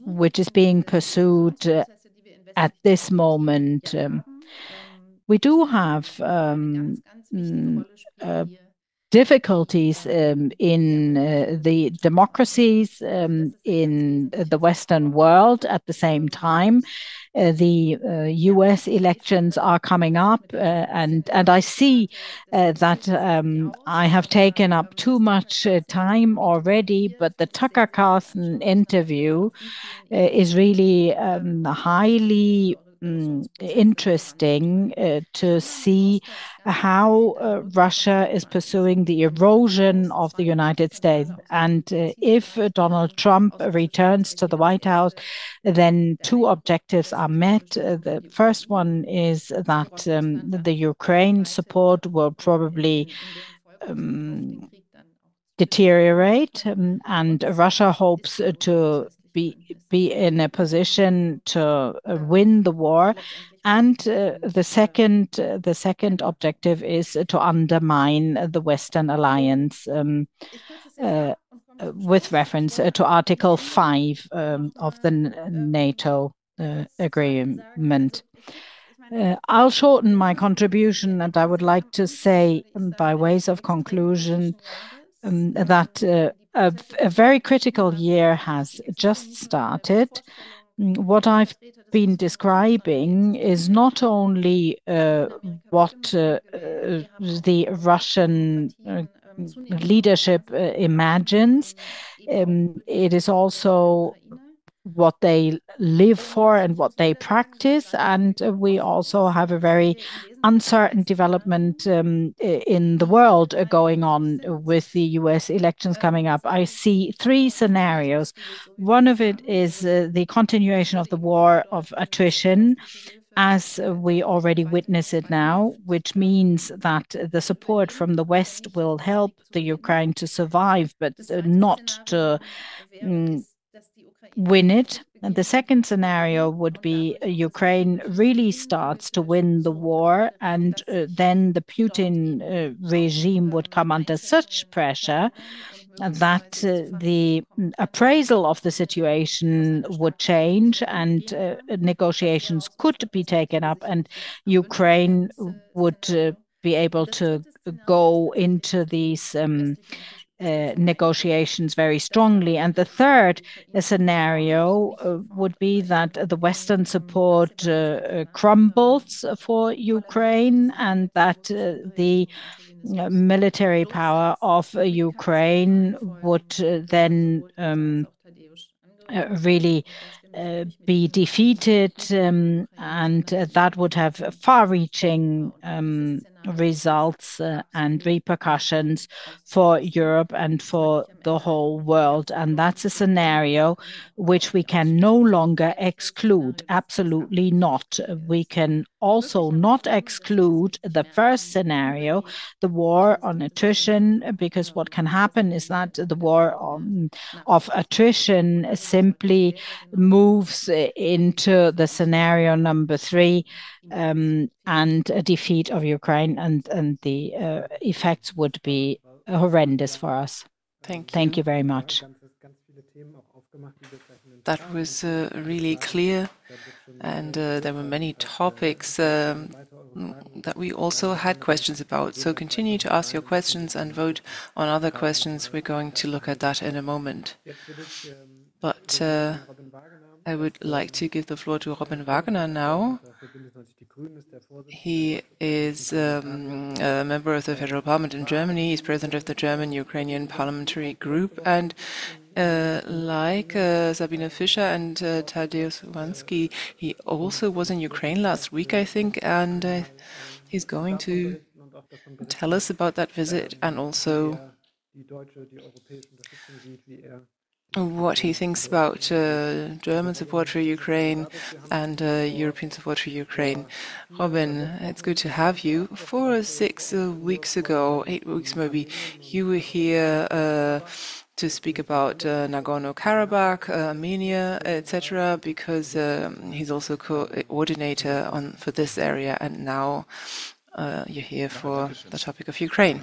which is being pursued uh, at this moment. Um, we do have um, mm, uh, difficulties um, in uh, the democracies um, in the Western world at the same time. Uh, the uh, US elections are coming up, uh, and and I see uh, that um, I have taken up too much uh, time already. But the Tucker Carlson interview is really um, highly interesting uh, to see how uh, Russia is pursuing the erosion of the United States. And uh, if Donald Trump returns to the White House, then two objectives are met. The first one is that um, the Ukraine support will probably um, deteriorate, um, and Russia hopes to be be in a position to uh, win the war. And uh, the second uh, the second objective is to undermine the western alliance um, uh, with reference to article 5 um, of the nato uh, agreement. Uh, I'll shorten my contribution, and I would like to say, by ways of conclusion, um, that a, a very critical year has just started. What I've been describing is not only uh, what uh, uh, the Russian uh, leadership uh, imagines, um, it is also what they live for and what they practice. And we also have a very uncertain development um, in the world going on with the US elections coming up. I see three scenarios. One of it is uh, the continuation of the war of attrition as we already witness it now, which means that the support from the West will help the Ukraine to survive, but not to mm, win it. The second scenario would be uh, Ukraine really starts to win the war, and uh, then the Putin uh, regime would come under such pressure that uh, the appraisal of the situation would change and uh, negotiations could be taken up, and Ukraine would uh, be able to go into these. Um, uh, negotiations very strongly. And the third scenario uh, would be that the Western support uh, uh crumbles for Ukraine and that uh, the military power of Ukraine would then um, really be defeated, um, and uh, that would have far reaching um, results uh, and repercussions for Europe and for the whole world. And that's a scenario which we can no longer exclude. Absolutely not. We can also not exclude the first scenario, the war on attrition, because what can happen is that the war of attrition simply moves into the scenario number three um, and a defeat of Ukraine, and, and the uh, effects would be horrendous for us. Thank you. Thank you very much. That was uh, really clear, and uh, there were many topics um, that we also had questions about. So continue to ask your questions and vote on other questions. We're going to look at that in a moment. But uh, I would like to give the floor to Robin Wagener now. He is um, a member of the Federal Parliament in Germany. He's president of the German Ukrainian Parliamentary Group. And uh, like uh, Sabine Fischer and uh, Tadeusz Iwański, he also was in Ukraine last week, I think, and he's going to tell us about that visit and also what he thinks about uh, German support for Ukraine and uh, European support for Ukraine. Robin, it's good to have you. Four or six uh, weeks ago, eight weeks maybe, you were here uh, to speak about uh, Nagorno-Karabakh, Armenia, etc., because um, he's also coordinator on for this area, and now you're here for the topic of Ukraine.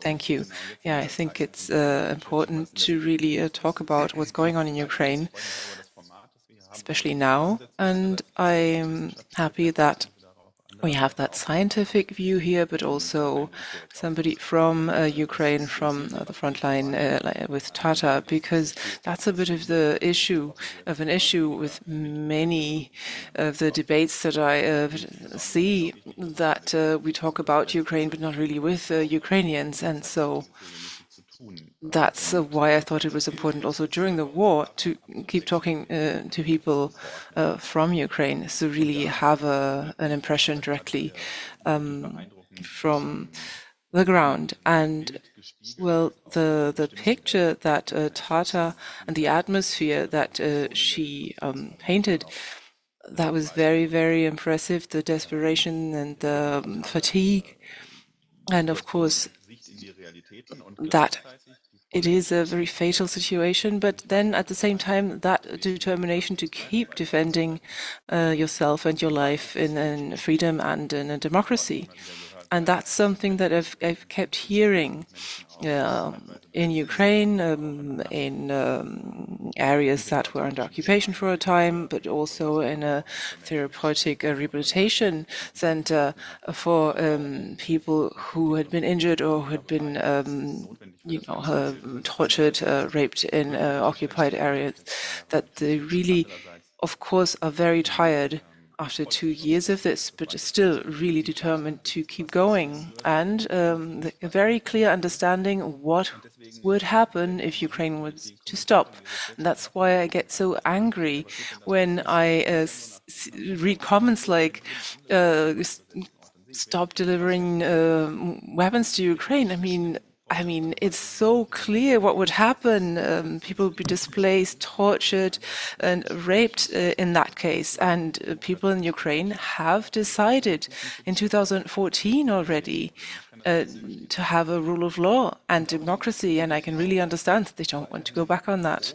Thank you. Yeah, I think it's uh, important to really uh, talk about what's going on in Ukraine, especially now. And I'm happy that we have that scientific view here, but also somebody from uh, Ukraine, from uh, the front line uh, with Tata, because that's a bit of the issue of an issue with many of the debates that I uh, see that uh, we talk about Ukraine, but not really with uh, Ukrainians, and so that's uh, why I thought it was important also during the war to keep talking uh, to people uh, from Ukraine, so really have a, an impression directly um, from the ground. And well, the the picture that uh, Tata and the atmosphere that uh, she um, painted. That was very, very impressive. The desperation and the um, fatigue, and of course, that it is a very fatal situation, but then at the same time, that determination to keep defending uh, yourself and your life in, in, freedom and in a democracy. And that's something that I've, I've kept hearing uh, in Ukraine, um, in um, areas that were under occupation for a time, but also in a therapeutic uh, rehabilitation center for um, people who had been injured or who had been, um, you know, uh, tortured, uh, raped in uh, occupied areas. That they really, of course, are very tired after two years of this, but still really determined to keep going and um, a very clear understanding what would happen if Ukraine was to stop. And that's why I get so angry when I uh, read comments like, uh, stop delivering uh, weapons to Ukraine. I mean, I mean, it's so clear what would happen. Um, people would be displaced, tortured, and raped uh, in that case. And uh, people in Ukraine have decided in 2014 already uh, to have a rule of law and democracy. And I can really understand that they don't want to go back on that.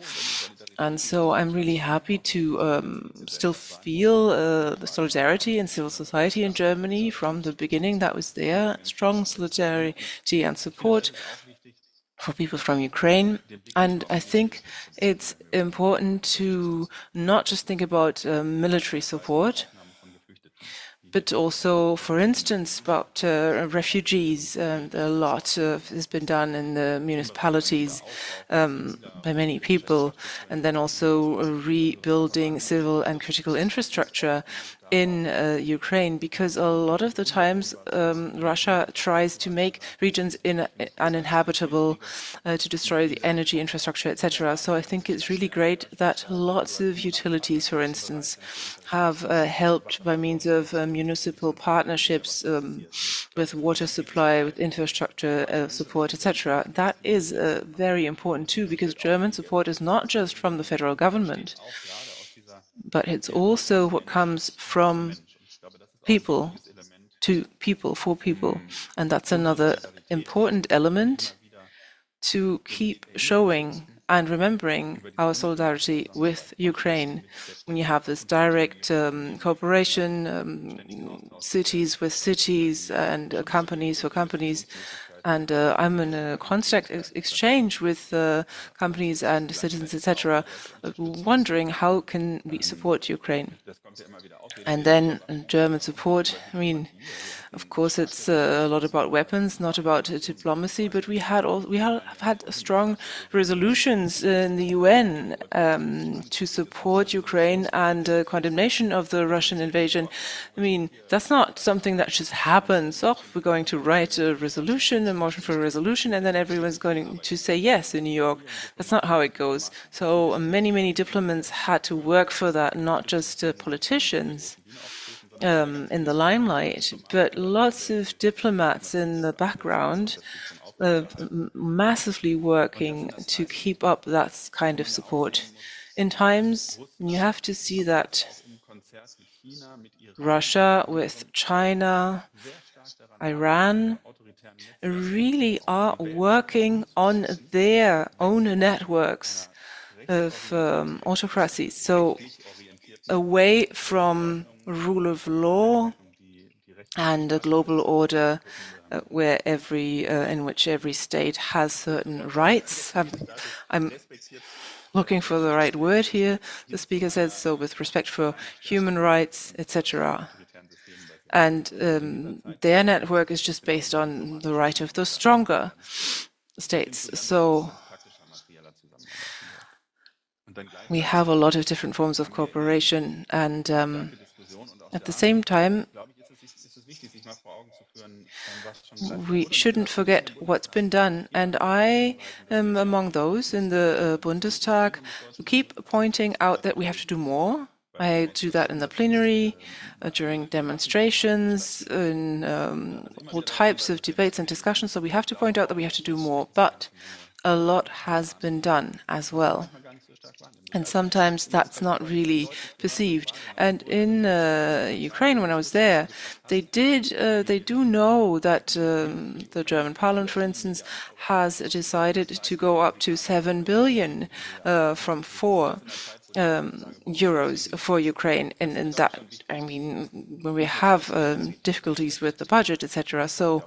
And so I'm really happy to um, still feel uh, the solidarity in civil society in Germany from the beginning that was there, strong solidarity and support for people from Ukraine. And I think it's important to not just think about uh, military support, but also, for instance, about uh, refugees. Uh, a lot has been done in the municipalities um, by many people, and then also rebuilding civil and critical infrastructure in uh, Ukraine because a lot of the times um, Russia tries to make regions in, uninhabitable, uh, to destroy the energy infrastructure, etc. So I think it's really great that lots of utilities, for instance, have uh, helped by means of uh, municipal partnerships um, with water supply, with infrastructure uh, support, etc. That is uh, very important too because German support is not just from the federal government but it's also what comes from people to people for people. And that's another important element to keep showing and remembering our solidarity with Ukraine. When you have this direct um, cooperation, um, cities with cities and uh, companies for companies, and uh, I'm in a constant ex exchange with uh, companies and citizens, etc., wondering how can we support Ukraine. And then German support. I mean, of course, it's uh, a lot about weapons, not about uh, diplomacy. But we had all, we have had strong resolutions in the UN um, to support Ukraine and uh, condemnation of the Russian invasion. I mean, that's not something that just happens. Oh, we're going to write a resolution, a motion for a resolution, and then everyone's going to say yes in New York. That's not how it goes. So many, many diplomats had to work for that, not just uh, politicians. Um, in the limelight, but lots of diplomats in the background uh, massively working to keep up that kind of support. In times, you have to see that Russia with China, Iran, really are working on their own networks of um, autocracy. So away from rule of law and a global order uh, where every uh, in which every state has certain rights. I'm, I'm, looking for the right word here. The speaker says so with respect for human rights, etc. And um, their network is just based on the right of the stronger states. So we have a lot of different forms of cooperation, and um, at the same time, we shouldn't forget what's been done. And I am among those in the uh, Bundestag who keep pointing out that we have to do more. I do that in the plenary, uh, during demonstrations, in um, all types of debates and discussions. So we have to point out that we have to do more. But a lot has been done as well and sometimes that's not really perceived. And in uh, Ukraine, when I was there, they did, uh, they do know that um, the German Parliament, for instance, has decided to go up to seven billion uh, from four. Um, euros for Ukraine, and, and, that I mean, when we have um, difficulties with the budget, etc. So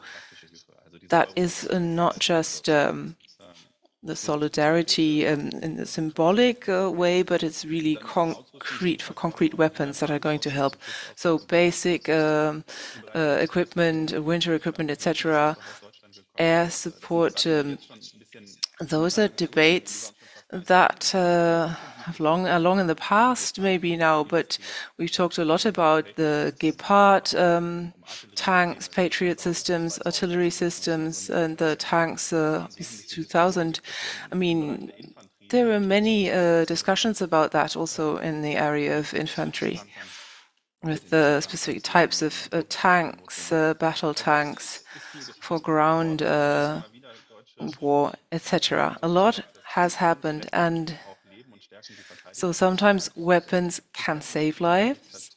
that is not just um, the solidarity um, in a symbolic uh, way, but it's really concrete for concrete weapons that are going to help. So basic um, uh, equipment, winter equipment, etc., air support. Um, those are debates that uh, long along in the past, maybe now, but we've talked a lot about the Gepard um, tanks, Patriot systems, artillery systems, and the tanks uh, 2000. I mean, there were many uh, discussions about that also in the area of infantry with the specific types of uh, tanks, uh, battle tanks for ground uh, war, etc. A lot has happened. And so sometimes weapons can save lives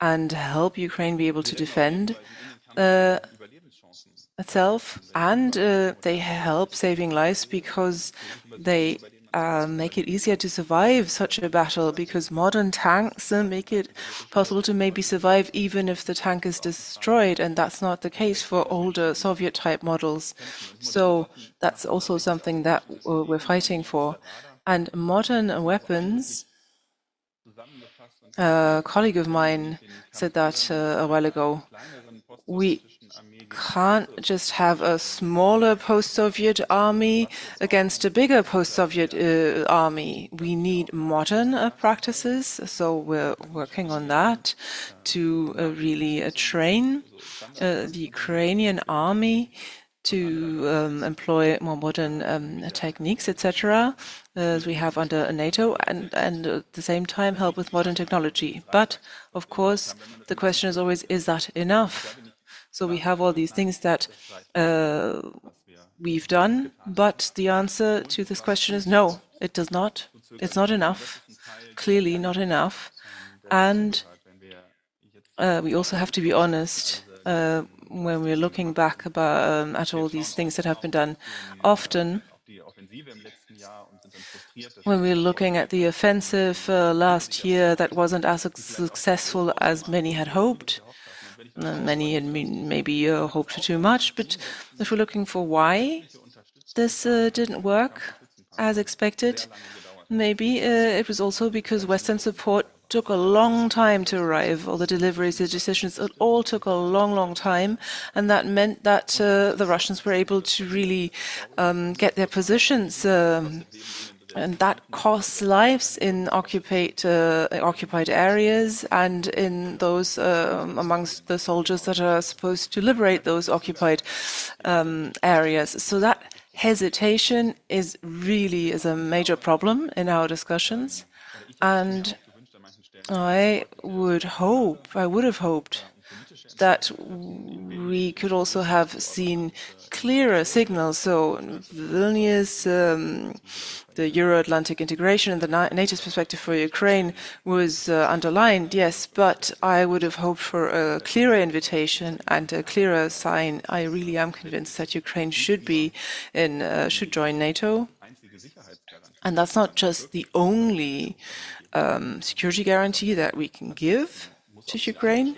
and help Ukraine be able to defend uh, itself. And uh, they help saving lives because they uh, make it easier to survive such a battle because modern tanks uh, make it possible to maybe survive even if the tank is destroyed, and that's not the case for older Soviet type models. So that's also something that uh, we're fighting for. And modern weapons, a colleague of mine said that uh, a while ago. We can't just have a smaller post-Soviet army against a bigger post-Soviet uh, army. We need modern uh, practices, so we're working on that to uh, really uh, train uh, the Ukrainian army to um, employ more modern um, techniques, etc., as we have under NATO, and, and at the same time help with modern technology. But, of course, the question is always, is that enough? So we have all these things that uh, we've done, but the answer to this question is no, it does not. It's not enough, clearly not enough. And uh, we also have to be honest uh, when we're looking back about, um, at all these things that have been done. Often, when we're looking at the offensive uh, last year that wasn't as successful as many had hoped, Many had maybe uh, hoped for too much, but if we're looking for why this uh, didn't work as expected, maybe uh, it was also because Western support took a long time to arrive. All the deliveries, the decisions, it all took a long, long time, and that meant that uh, the Russians were able to really um, get their positions. Um, and that costs lives in occupied uh, occupied areas and in those uh, amongst the soldiers that are supposed to liberate those occupied um, areas. So that hesitation is really is a major problem in our discussions, and I would hope, I would have hoped that we could also have seen clearer signals. So Vilnius, um, the Euro-Atlantic integration and the NATO's perspective for Ukraine was uh, underlined, yes, but I would have hoped for a clearer invitation and a clearer sign. I really am convinced that Ukraine should be in, uh, should join NATO. And that's not just the only security guarantee that we can give to Ukraine.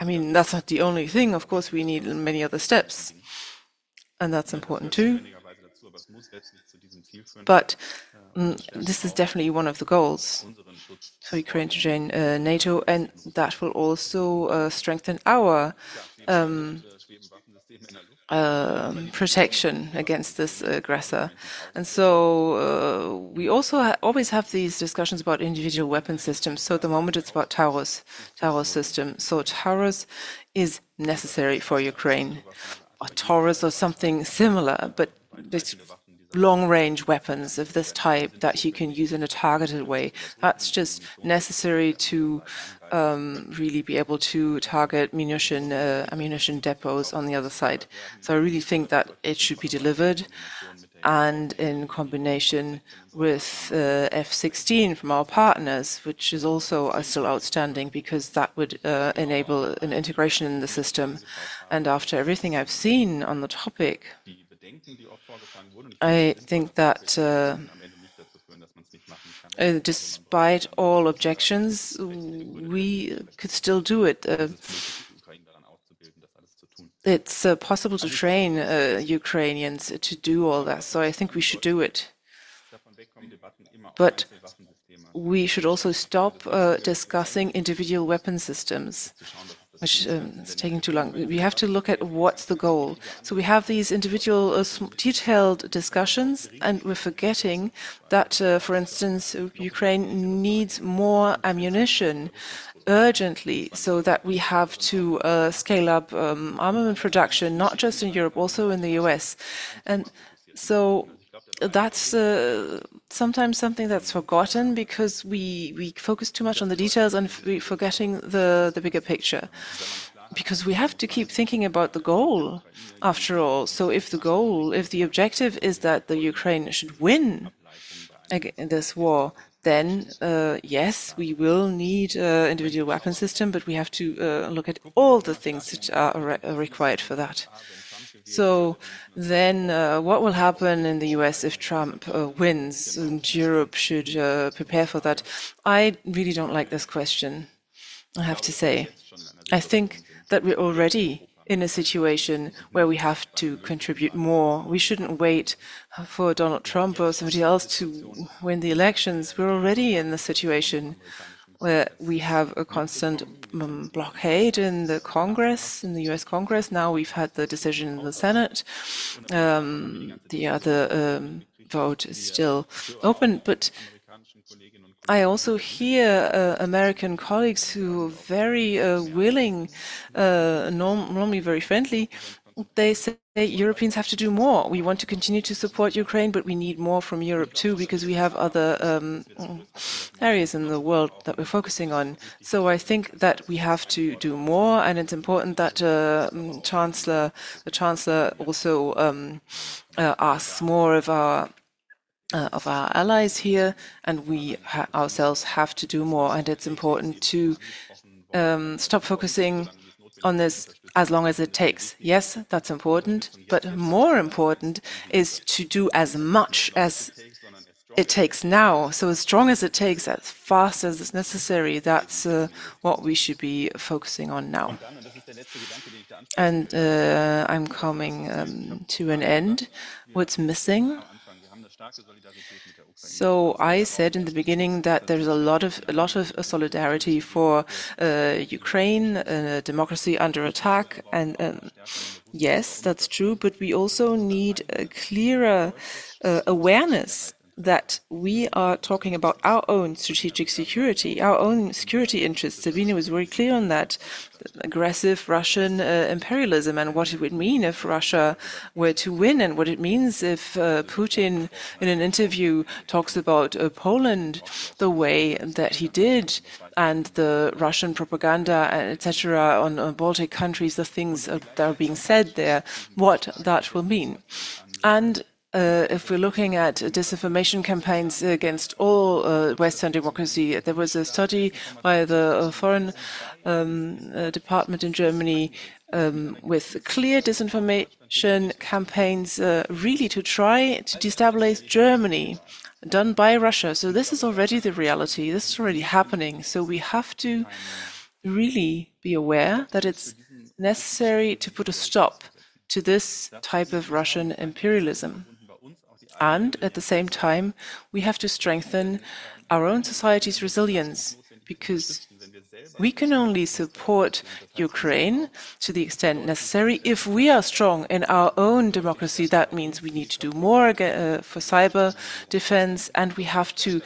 I mean, that's not the only thing. Of course, we need many other steps, and that's important too. But um, this is definitely one of the goals for Ukraine to join uh, NATO, and that will also uh, strengthen our um, uh, protection against this aggressor. And so uh, we also ha always have these discussions about individual weapon systems. So at the moment it's about Taurus, Taurus system. So Taurus is necessary for Ukraine. A Taurus or something similar, but long-range weapons of this type that you can use in a targeted way. That's just necessary to um, really be able to target munition, uh, ammunition depots on the other side. So I really think that it should be delivered and in combination with uh, F-16 from our partners, which is also uh, still outstanding because that would uh, enable an integration in the system. And after everything I've seen on the topic, I think that uh, uh, despite all objections, we could still do it. Uh, it's uh, possible to train uh, Ukrainians to do all that, so I think we should do it. But we should also stop uh, discussing individual weapon systems which um, is taking too long. We have to look at what's the goal. So we have these individual uh, detailed discussions, and we're forgetting that, uh, for instance, Ukraine needs more ammunition urgently so that we have to uh, scale up um, armament production, not just in Europe, also in the US. And so that's uh, sometimes something that's forgotten because we we focus too much on the details and forgetting the the bigger picture because we have to keep thinking about the goal after all so if the goal if the objective is that the ukraine should win this war then uh, yes, we will need uh, individual weapon system, but we have to uh, look at all the things that are re required for that. So then uh, what will happen in the US if Trump uh, wins and Europe should uh, prepare for that? I really don't like this question, I have to say. I think that we're already in a situation where we have to contribute more. We shouldn't wait for Donald Trump or somebody else to win the elections. We're already in the situation where we have a constant um, blockade in the Congress, in the US Congress. Now we've had the decision in the Senate. Um, the other um, vote is still open, but I also hear uh, American colleagues who are very uh, willing, uh, norm normally very friendly, they say Europeans have to do more. We want to continue to support Ukraine, but we need more from Europe too, because we have other um, areas in the world that we're focusing on. So I think that we have to do more, and it's important that uh, Chancellor, the Chancellor, also um, uh, asks more of our uh, of our allies here, and we ha ourselves have to do more. And it's important to um, stop focusing on this as long as it takes. Yes, that's important, but more important is to do as much as it takes now. So as strong as it takes, as fast as it's necessary, that's uh, what we should be focusing on now. And uh, I'm coming um, to an end. What's missing? So I said in the beginning that there's a lot of a lot of solidarity for uh, Ukraine, uh, democracy under attack, and um, yes, that's true. But we also need a clearer uh, awareness that we are talking about our own strategic security, our own security interests. Sabine was very clear on that. Aggressive Russian uh, imperialism and what it would mean if Russia were to win, and what it means if uh, Putin, in an interview, talks about uh, Poland the way that he did, and the Russian propaganda, etc., on, on Baltic countries, the things that are being said there, what that will mean. And uh, if we're looking at disinformation campaigns against all uh, Western democracy, there was a study by the uh, Foreign um, uh, Department in Germany um, with clear disinformation campaigns, uh, really to try to destabilize Germany, done by Russia. So this is already the reality. This is already happening. So we have to really be aware that it's necessary to put a stop to this type of Russian imperialism. And at the same time, we have to strengthen our own society's resilience because we can only support Ukraine to the extent necessary if we are strong in our own democracy. That means we need to do more uh, for cyber defense and we have to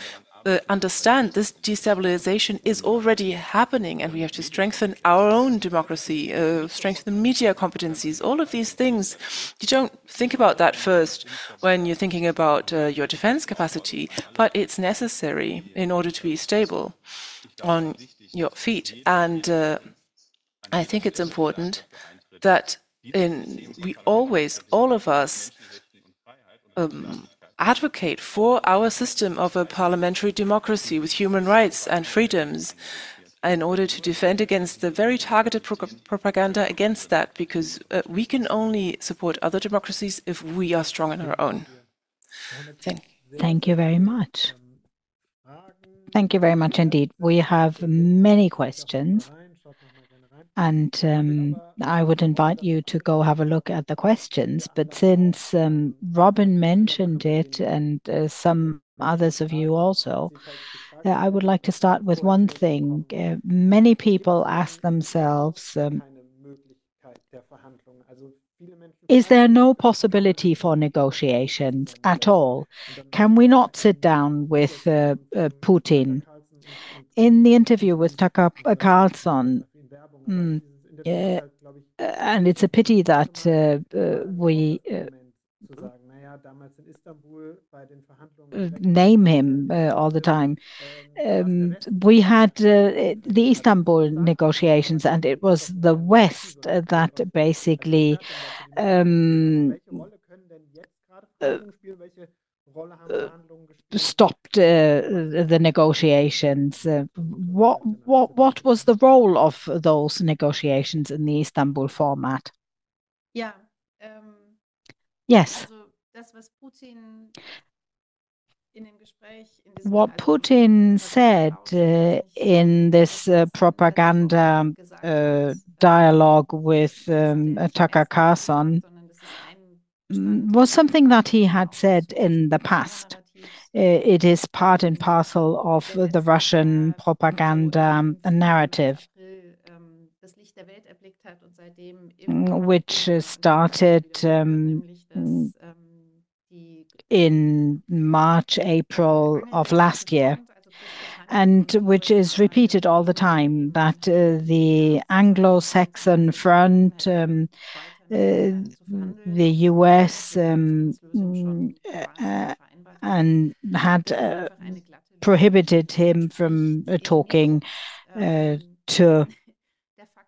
uh, understand this destabilization is already happening and we have to strengthen our own democracy, uh, strengthen media competencies, all of these things. You don't think about that first when you're thinking about uh, your defense capacity, but it's necessary in order to be stable on your feet. And uh, I think it's important that in we always, all of us, um, advocate for our system of a parliamentary democracy with human rights and freedoms in order to defend against the very targeted pro propaganda against that, because uh, we can only support other democracies if we are strong on our own. Thank you. Thank you very much. Thank you very much indeed. We have many questions. And um, I would invite you to go have a look at the questions. But since um, Robin mentioned it and uh, some others of you also, uh, I would like to start with one thing. Uh, many people ask themselves, um, is there no possibility for negotiations at all? Can we not sit down with uh, uh, Putin? In the interview with Tucker Carlson, Mm, yeah, and it's a pity that uh, uh, we uh, name him uh, all the time. Um, we had uh, the Istanbul negotiations, and it was the West that basically um, uh, stopped uh, the negotiations. Uh, what what what was the role of those negotiations in the Istanbul format? Yeah. Um, yes. What Putin said uh, in this uh, propaganda uh, dialogue with um, Tucker Carlson was something that he had said in the past. It is part and parcel of the Russian propaganda narrative, mm, which started um, in March, April of last year and which is repeated all the time that uh, the Anglo Saxon front um, uh, the US um, uh, and had uh, prohibited him from talking to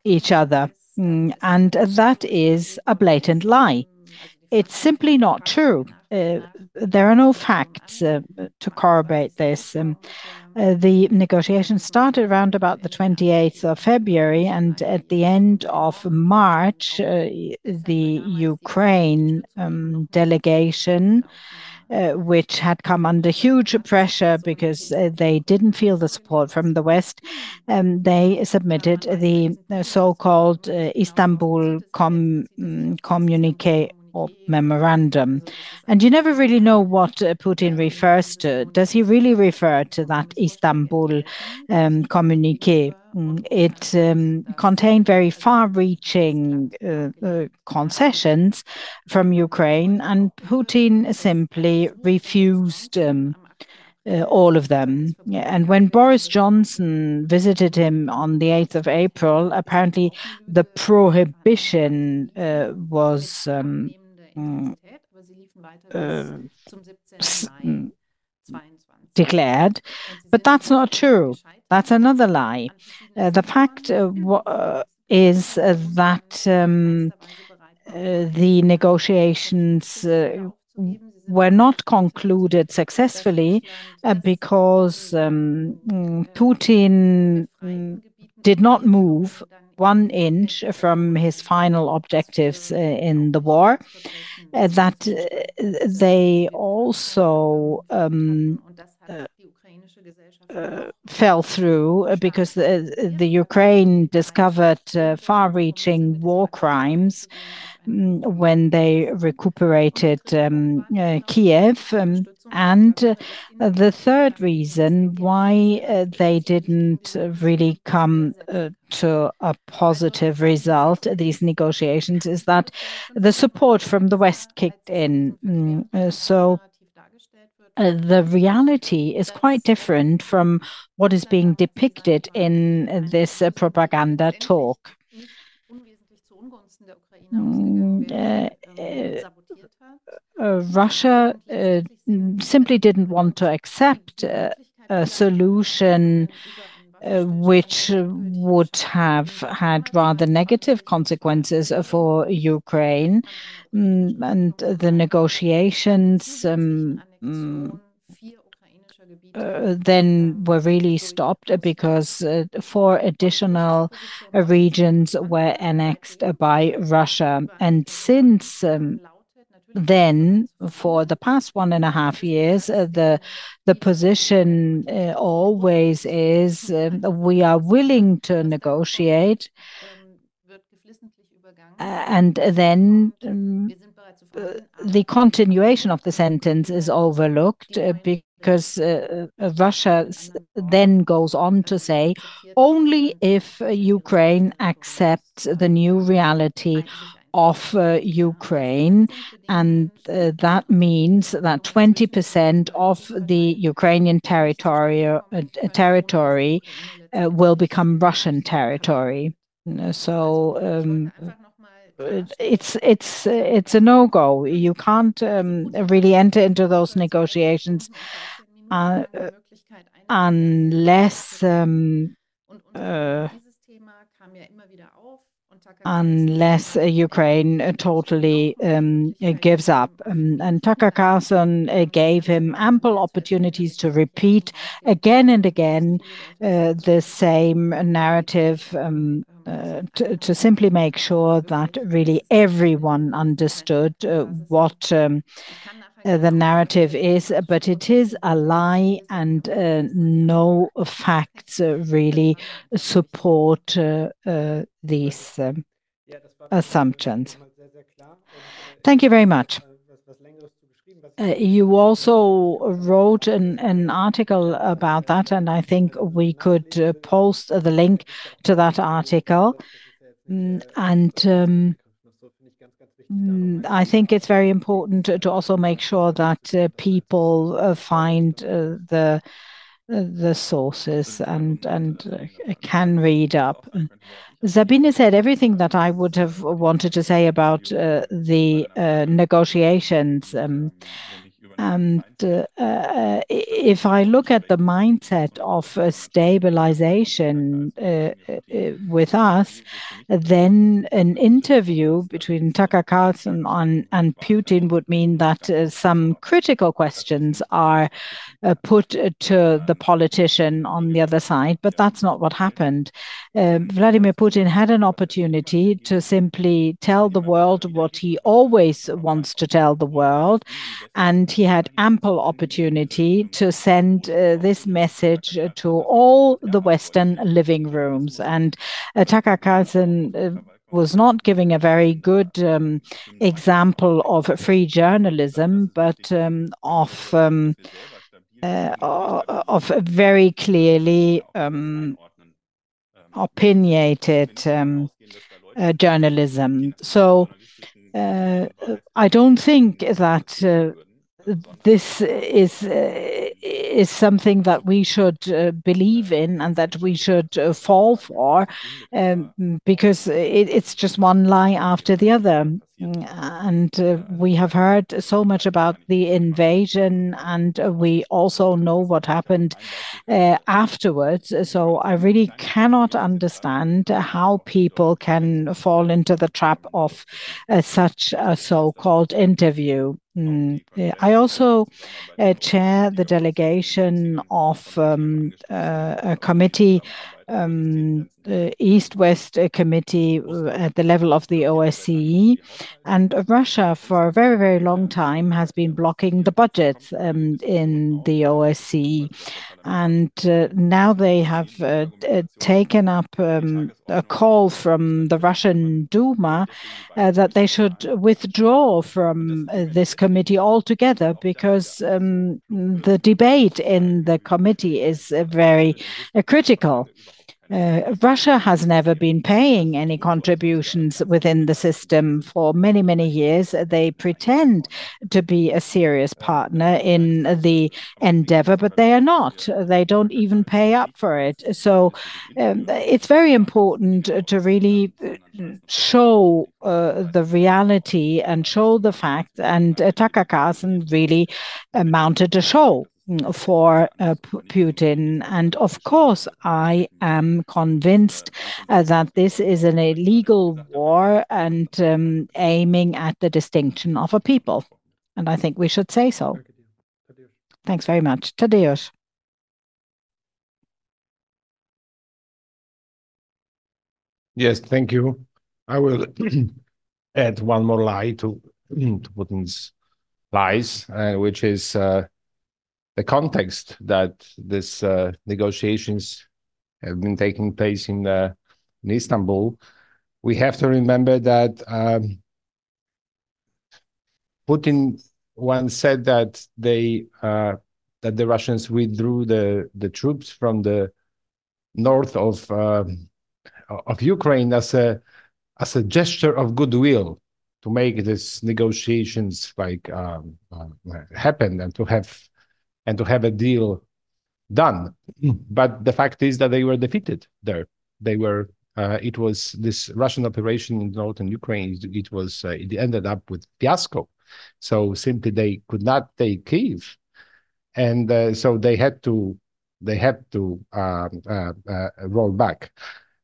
each other. Mm, and that is a blatant lie. It's simply not true. Uh, there are no facts uh, to corroborate this. Um, uh, the negotiations started around about the 28th of February, and at the end of March, uh, the Ukraine um, delegation. Uh, which had come under huge pressure because uh, they didn't feel the support from the West. Um, they submitted the so called uh, Istanbul com- mm, communique or memorandum. And you never really know what Putin refers to. Does he really refer to that Istanbul um, communique? It um, contained very far reaching uh, uh, concessions from Ukraine, and Putin simply refused um, uh, all of them. And when Boris Johnson visited him on the 8th of April, apparently the prohibition uh, was um, uh, declared, but that's not true. That's another lie. Uh, the fact uh, is that um, the negotiations were not concluded successfully uh, because um, Putin did not move one inch from his final objectives uh, in the war, uh, that uh, they also um, uh, uh, fell through because the, the Ukraine discovered far reaching war crimes when they recuperated um, uh, Kiev. Um, and uh, the third reason why uh, they didn't really come uh, to a positive result, these negotiations, is that the support from the West kicked in. Mm, uh, so uh, the reality is quite different from what is being depicted in this propaganda talk. Mm, uh, uh, Russia uh, simply didn't want to accept a solution which would have had rather negative consequences for Ukraine. Mm, and the negotiations um, mm, uh, then were really stopped because uh, four additional uh, regions were annexed by Russia. And since um, then, for the past one and a half years, uh, the the position uh, always is um, we are willing to negotiate, and then um, the continuation of the sentence is overlooked because uh, uh, Russia then goes on to say only if Ukraine accepts the new reality of uh, Ukraine, and uh, that means that 20% of the Ukrainian territory, uh, territory uh, will become Russian territory. So um, it's it's it's a no go. You can't um, really enter into those negotiations uh, unless um, uh, unless Ukraine totally um, gives up. Um, and Tucker Carlson uh, gave him ample opportunities to repeat again and again uh, the same narrative. Um, to, to, simply make sure that really everyone understood uh, what um, uh, the narrative is, but it is a lie, and uh, no facts uh, really support uh, these um, assumptions. Thank you very much. Uh, you also wrote an, an article about that, and I think we could uh, post the link to that article. Mm, and um, Mm, I think it's very important to, also make sure that uh, people uh, find uh, the uh, the sources and and can read up. Sabine said everything that I would have wanted to say about uh, the negotiations. Um, and uh, uh, if I look at the mindset of uh, stabilization uh, uh, with us, then an interview between Tucker Carlson on, and Putin would mean that uh, some critical questions are put to the politician on the other side. But that's not what happened. Vladimir Putin had an opportunity to simply tell the world what he always wants to tell the world, and he had ample opportunity to send uh, this message to all the Western living rooms. And uh, Tucker Carlson uh, was not giving a very good um, example of free journalism, but um, of um, uh, of very clearly um, opinionated um, uh, journalism. So uh, I don't think that uh, this is uh, is something that we should uh, believe in and that we should uh, fall for um, because it, it's just one lie after the other and uh, we have heard so much about the invasion and uh, we also know what happened uh, afterwards so i really cannot understand how people can fall into the trap of such a so-called interview Mm. I also uh, chair the delegation of um, uh, a committee, um, the East-West Committee uh, at the level of the OSCE, and Russia for a very, very long time has been blocking the budget um, in the OSCE. And uh, now they have uh, uh, taken up um, a call from the Russian Duma uh, that they should withdraw from uh, this committee altogether because um, the debate in the committee is uh, very critical. Uh, Russia has never been paying any contributions within the system for many, many years. They pretend to be a serious partner in the endeavor, but they are not. They don't even pay up for it. So um, it's very important to really show uh, the reality and show the fact. And uh, Tucker Carlson really uh, mounted a show for uh, Putin. And of course, I am convinced uh, that this is an illegal war and um, aiming at the distinction of a people. And I think we should say so. Thanks very much. Tadeusz. Yes, thank you. I will add one more lie to, to Putin's lies, uh, which is uh, the context that these uh, negotiations have been taking place in, uh, in Istanbul, we have to remember that um, Putin once said that they uh, that the Russians withdrew the the troops from the north of um, of Ukraine as a as a gesture of goodwill to make these negotiations like um, uh, happen and to have and to have a deal done. But the fact is that they were defeated there. They were. Uh, it was this Russian operation in northern Ukraine. It was. Uh, it ended up with fiasco. So simply they could not take Kiev, and uh, so they had to. They had to um, uh, uh, roll back.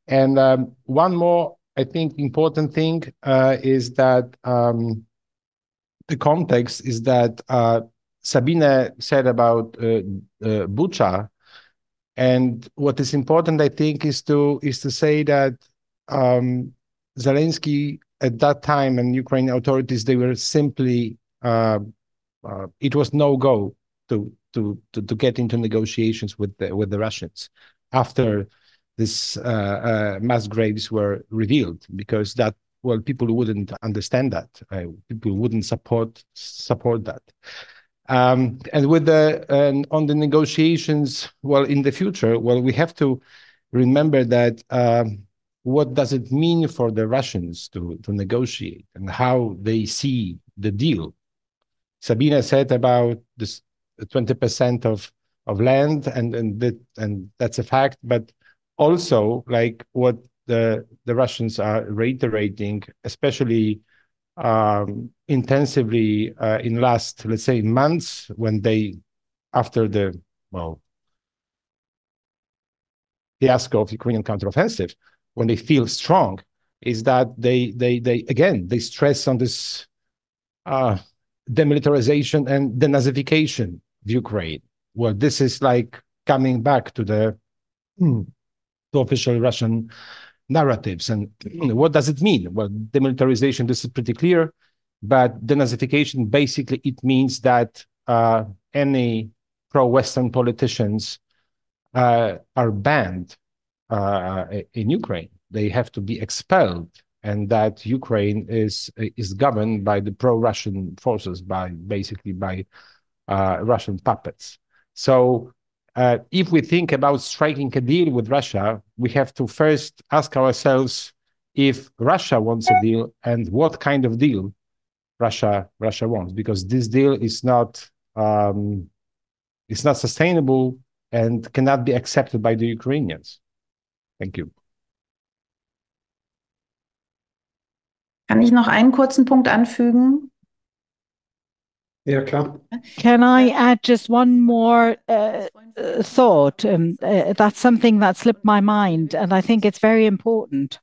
And um, one more, I think, important thing uh, is that um, the context is that Sabine said about uh, uh, Bucha, and what is important, I think, is to is to say that um, Zelensky at that time and Ukrainian authorities they were simply uh, uh, it was no go to, to to to get into negotiations with the with the Russians after this uh, uh, mass graves were revealed because that well people wouldn't understand that people wouldn't support support that. Um, and with the and on the negotiations, well, in the future, well, we have to remember that um, what does it mean for the Russians to to negotiate and how they see the deal. Sabina said about this 20% of of land, and and that and that's a fact, but also like what the the Russians are reiterating, especially um, intensively uh, in last, let's say, months when they, after the, well, fiasco of Ukrainian counteroffensive, when they feel strong, is that they, they, they again, they stress on this uh, demilitarization and denazification of Ukraine. Well, this is like coming back to the to official Russian narratives. And what does it mean? Well, demilitarization, this is pretty clear, but denazification, basically, it means that uh, any pro-Western politicians uh, are banned uh, in Ukraine. They have to be expelled and that Ukraine is is governed by the pro-Russian forces, by basically by uh, Russian puppets. So uh, if we think about striking a deal with Russia, we have to first ask ourselves if Russia wants a deal and what kind of deal Russia Russia wants, because this deal is not um, it's not sustainable and cannot be accepted by the Ukrainians. Thank you. Kann ich noch einen kurzen Punkt anfügen? Ja, klar. Can I add just one more uh, uh, thought? Um, uh, that's something that slipped my mind, and I think it's very important.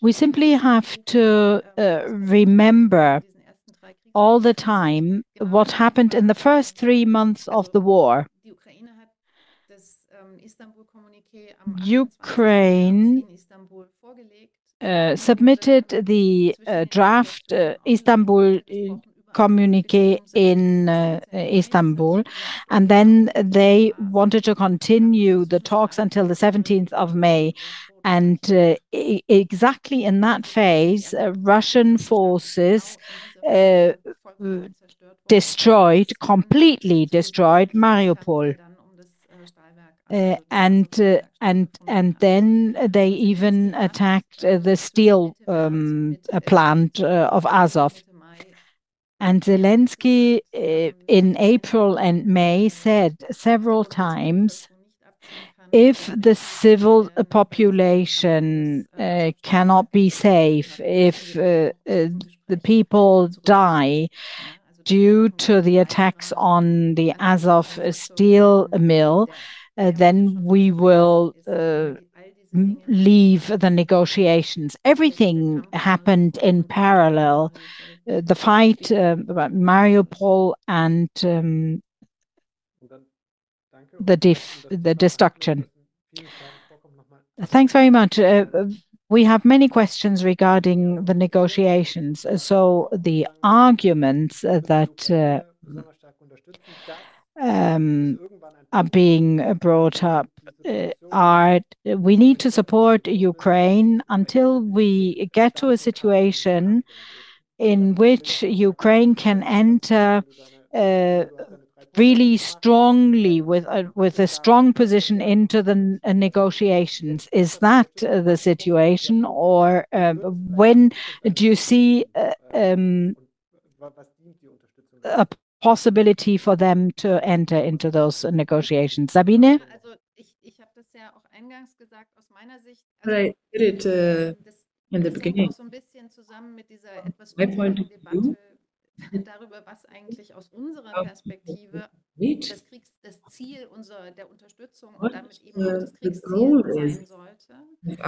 We simply have to uh, remember all the time what happened in the first three months of the war. Ukraine uh, submitted the uh, draft uh, Istanbul communique in uh, Istanbul, and then they wanted to continue the talks until the 17th of May. And uh, exactly in that phase, uh, Russian forces destroyed, completely destroyed Mariupol. Uh, and uh, and and then they even attacked uh, the steel um, plant of Azov. And Zelensky in April and May said several times if the civil population uh, cannot be safe, if uh, uh, the people die due to the attacks on the Azov steel mill, then we will leave the negotiations. Everything happened in parallel. Uh, the fight uh, about Mariupol and um, the, the destruction. Thanks very much. Uh, we have many questions regarding the negotiations. So the arguments that uh, um, are being brought up uh, are we need to support Ukraine until we get to a situation in which Ukraine can enter uh, really strongly with a, with a strong position into the uh, negotiations. Is that uh, the situation, or um, when do you see uh, um, a possibility for them to enter into those negotiations? Sabine? I did it uh, in the beginning. My point of view darüber, was eigentlich aus unserer Perspektive das, Kriegs-, das Ziel unserer, der Unterstützung und damit eben auch das Kriegsziel sein sollte.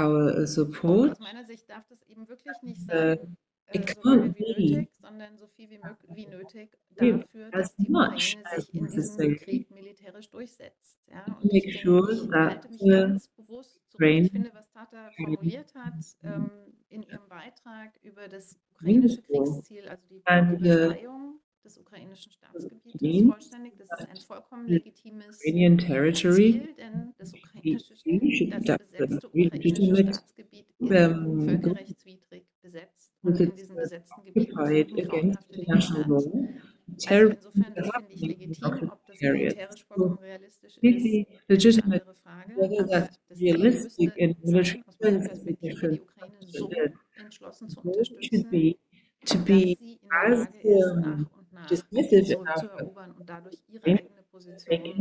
Our uh, support. aus meiner Sicht darf das eben wirklich nicht sein, uh, äh, so lange wie nötig, sondern so viel wie, wie nötig dafür, dass die Ukraine sich in diesem Krieg militärisch durchsetzt. Ja? Und ich, ich halte mich ganz bewusst zurück. Ich finde, was Tata formuliert hat, ähm, in Ihrem Beitrag über das ukrainische Kriegsziel, also die, die Befreiung des ukrainischen Staatsgebietes vollständig. Das ist ein vollkommen legitimes Ziel, denn das ukrainische das besetzte ukrainische Staatsgebiet ist völkerrechtswidrig besetzt und in diesem besetzten Gebiet grauenhafte Dinge statt. Also insofern finde ich legitim, ob das militärisch vollkommen realistisch ist, ist eine andere Frage. Also das Ziel müsste sein, aus meiner Perspektive, die Ukraine so entschlossen zu unterstützen, to be as um, dismissive enough und dadurch ihre eigene Position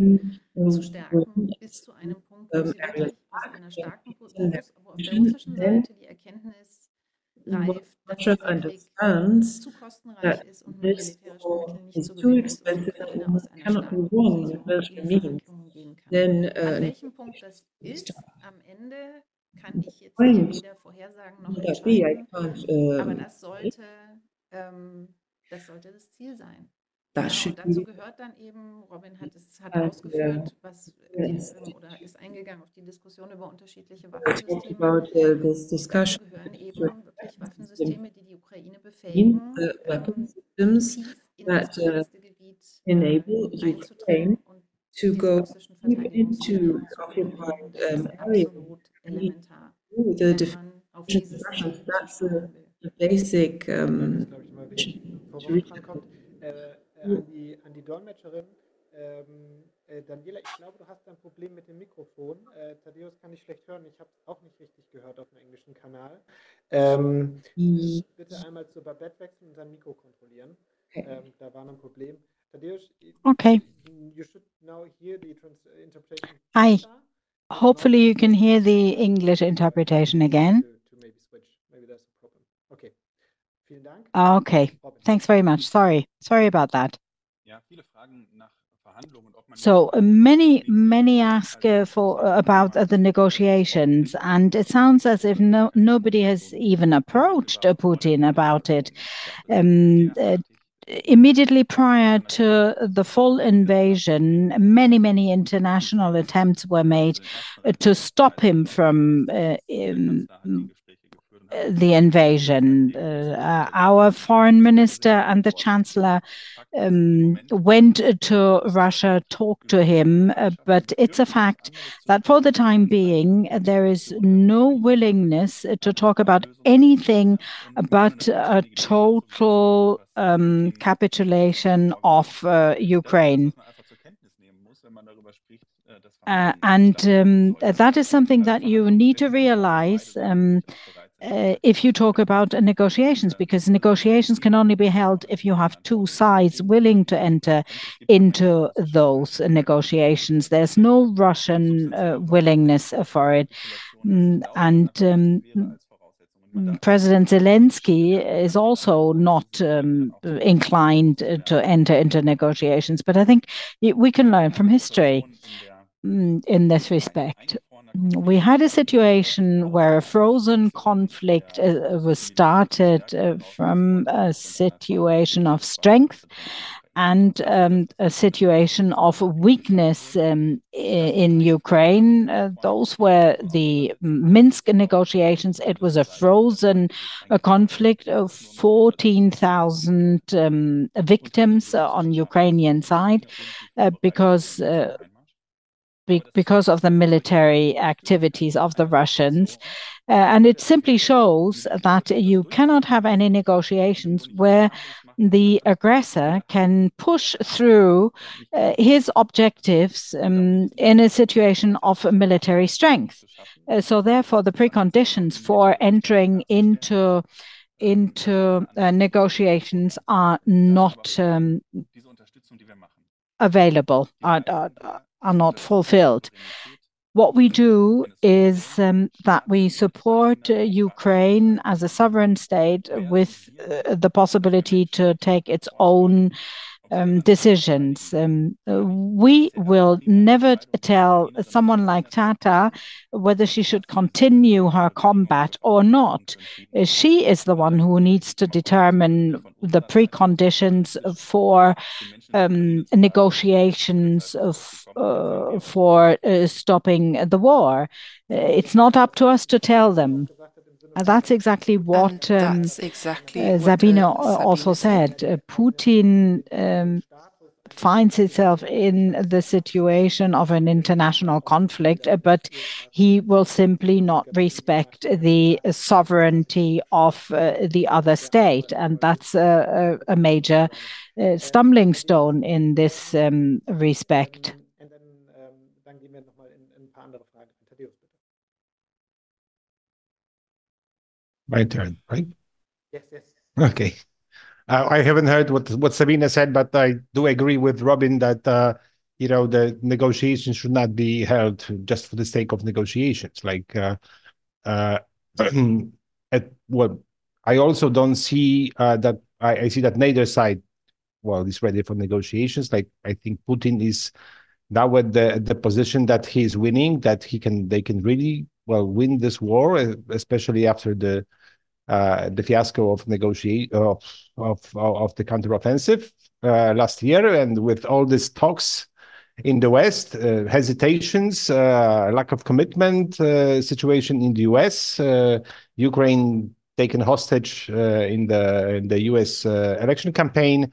zu stärken, bis zu einem Punkt, wo sie wirklich aus einer starken Position, wo auf der russischen Seite die Erkenntnis dass dieser Krieg zu kostenreich ist und mit militärischen nicht zu gewinnen aus einer starken Position gehen kann. Denn, uh, An welchem Punkt das ist, am Ende kann ich jetzt weder vorhersagen noch entscheiden. Aber das sollte, ähm, das sollte das Ziel sein. Ja, und dazu gehört dann eben, Robin hat es hat ausgeführt, was ist, oder ist eingegangen auf die Diskussion über unterschiedliche Waffensysteme. About, uh, this discussion gehören eben wirklich Waffensysteme, die die Ukraine befähigen, weapon systems that uh, enable Ukraine to go deep into occupied um, areas the defense That's the, the basic um, an die, an die Dolmetscherin. Ähm, äh, Daniela, ich glaube, du hast ein Problem mit dem Mikrofon. Äh, Thaddeus kann ich schlecht hören. Ich habe es auch nicht richtig gehört auf dem englischen Kanal. Ähm, bitte einmal zur Babette wechseln und sein Mikro kontrollieren. Okay. Ähm, da war ein Problem. Thaddeus, Okay. you should now hear the trans interpretation. Hi. Hopefully you can hear the English interpretation again. To, to maybe switch. Maybe there's a problem. Okay. Vielen Dank. Okay. Thanks very much. Sorry. Sorry about that. Ja, viele Fragen nach Verhandlungen und ob man So uh, many, many ask uh, for uh, about uh, the negotiations, and it sounds as if no, nobody has even approached uh, Putin about it. Um, uh, immediately prior to the full invasion, many, many international attempts were made uh, to stop him from uh, um, the invasion. Uh, our foreign minister and the chancellor um, went to Russia, talked to him, uh, but it's a fact that for the time being, there is no willingness to talk about anything but a total um, capitulation of uh, Ukraine. Uh, and um, that is something that you need to realize um, uh, if you talk about negotiations, because negotiations can only be held if you have two sides willing to enter into those negotiations. There's no Russian uh, willingness for it. Mm, and um, President Zelensky is also not um, inclined to enter into negotiations. But I think we can learn from history mm, in this respect. We had a situation where a frozen conflict uh, was started uh, from a situation of strength and um, a situation of weakness um, in Ukraine. Uh, those were the Minsk negotiations. It was a frozen a conflict of 14,000 um, victims on Ukrainian side uh, because uh, because of the military activities of the Russians. Uh, and it simply shows that you cannot have any negotiations where the aggressor can push through uh, his objectives um, in a situation of military strength. Uh, so, therefore, the preconditions for entering into into negotiations are not um, available. Are, are, are not fulfilled. What we do is um, that we support uh, Ukraine as a sovereign state with uh, the possibility to take its own um, decisions. Um, we will never tell someone like Tata whether she should continue her combat or not. She is the one who needs to determine the preconditions for um, negotiations of, uh, for uh, stopping the war. It's not up to us to tell them. That's exactly what, um, that's exactly uh, what, Sabine uh, also Sabine said. Uh, Putin um, finds itself in the situation of an international conflict, uh, but he will simply not respect the sovereignty of uh, the other state. And that's a, a, a major uh, stumbling stone in this um, respect. And then, ähm, dann gehen wir nochmal in, in ein paar andere Fragen. Tadeusz, bitte. My turn, right? Yes, yes. Okay. Uh, I haven't heard what what Sabina said, but I do agree with Robin that uh, you know the negotiations should not be held just for the sake of negotiations. Like, uh, uh, at well, I also don't see uh, that. I, I see that neither side, well, is ready for negotiations. Like, I think Putin is now at the the position that he's winning, that he can they can really well win this war, uh, especially after the uh, the fiasco of negotiate of of of the counteroffensive uh, last year, and with all these talks in the West, uh, hesitations, uh, lack of commitment, uh, situation in the U.S., uh, Ukraine taken hostage in the in the U.S. election campaign,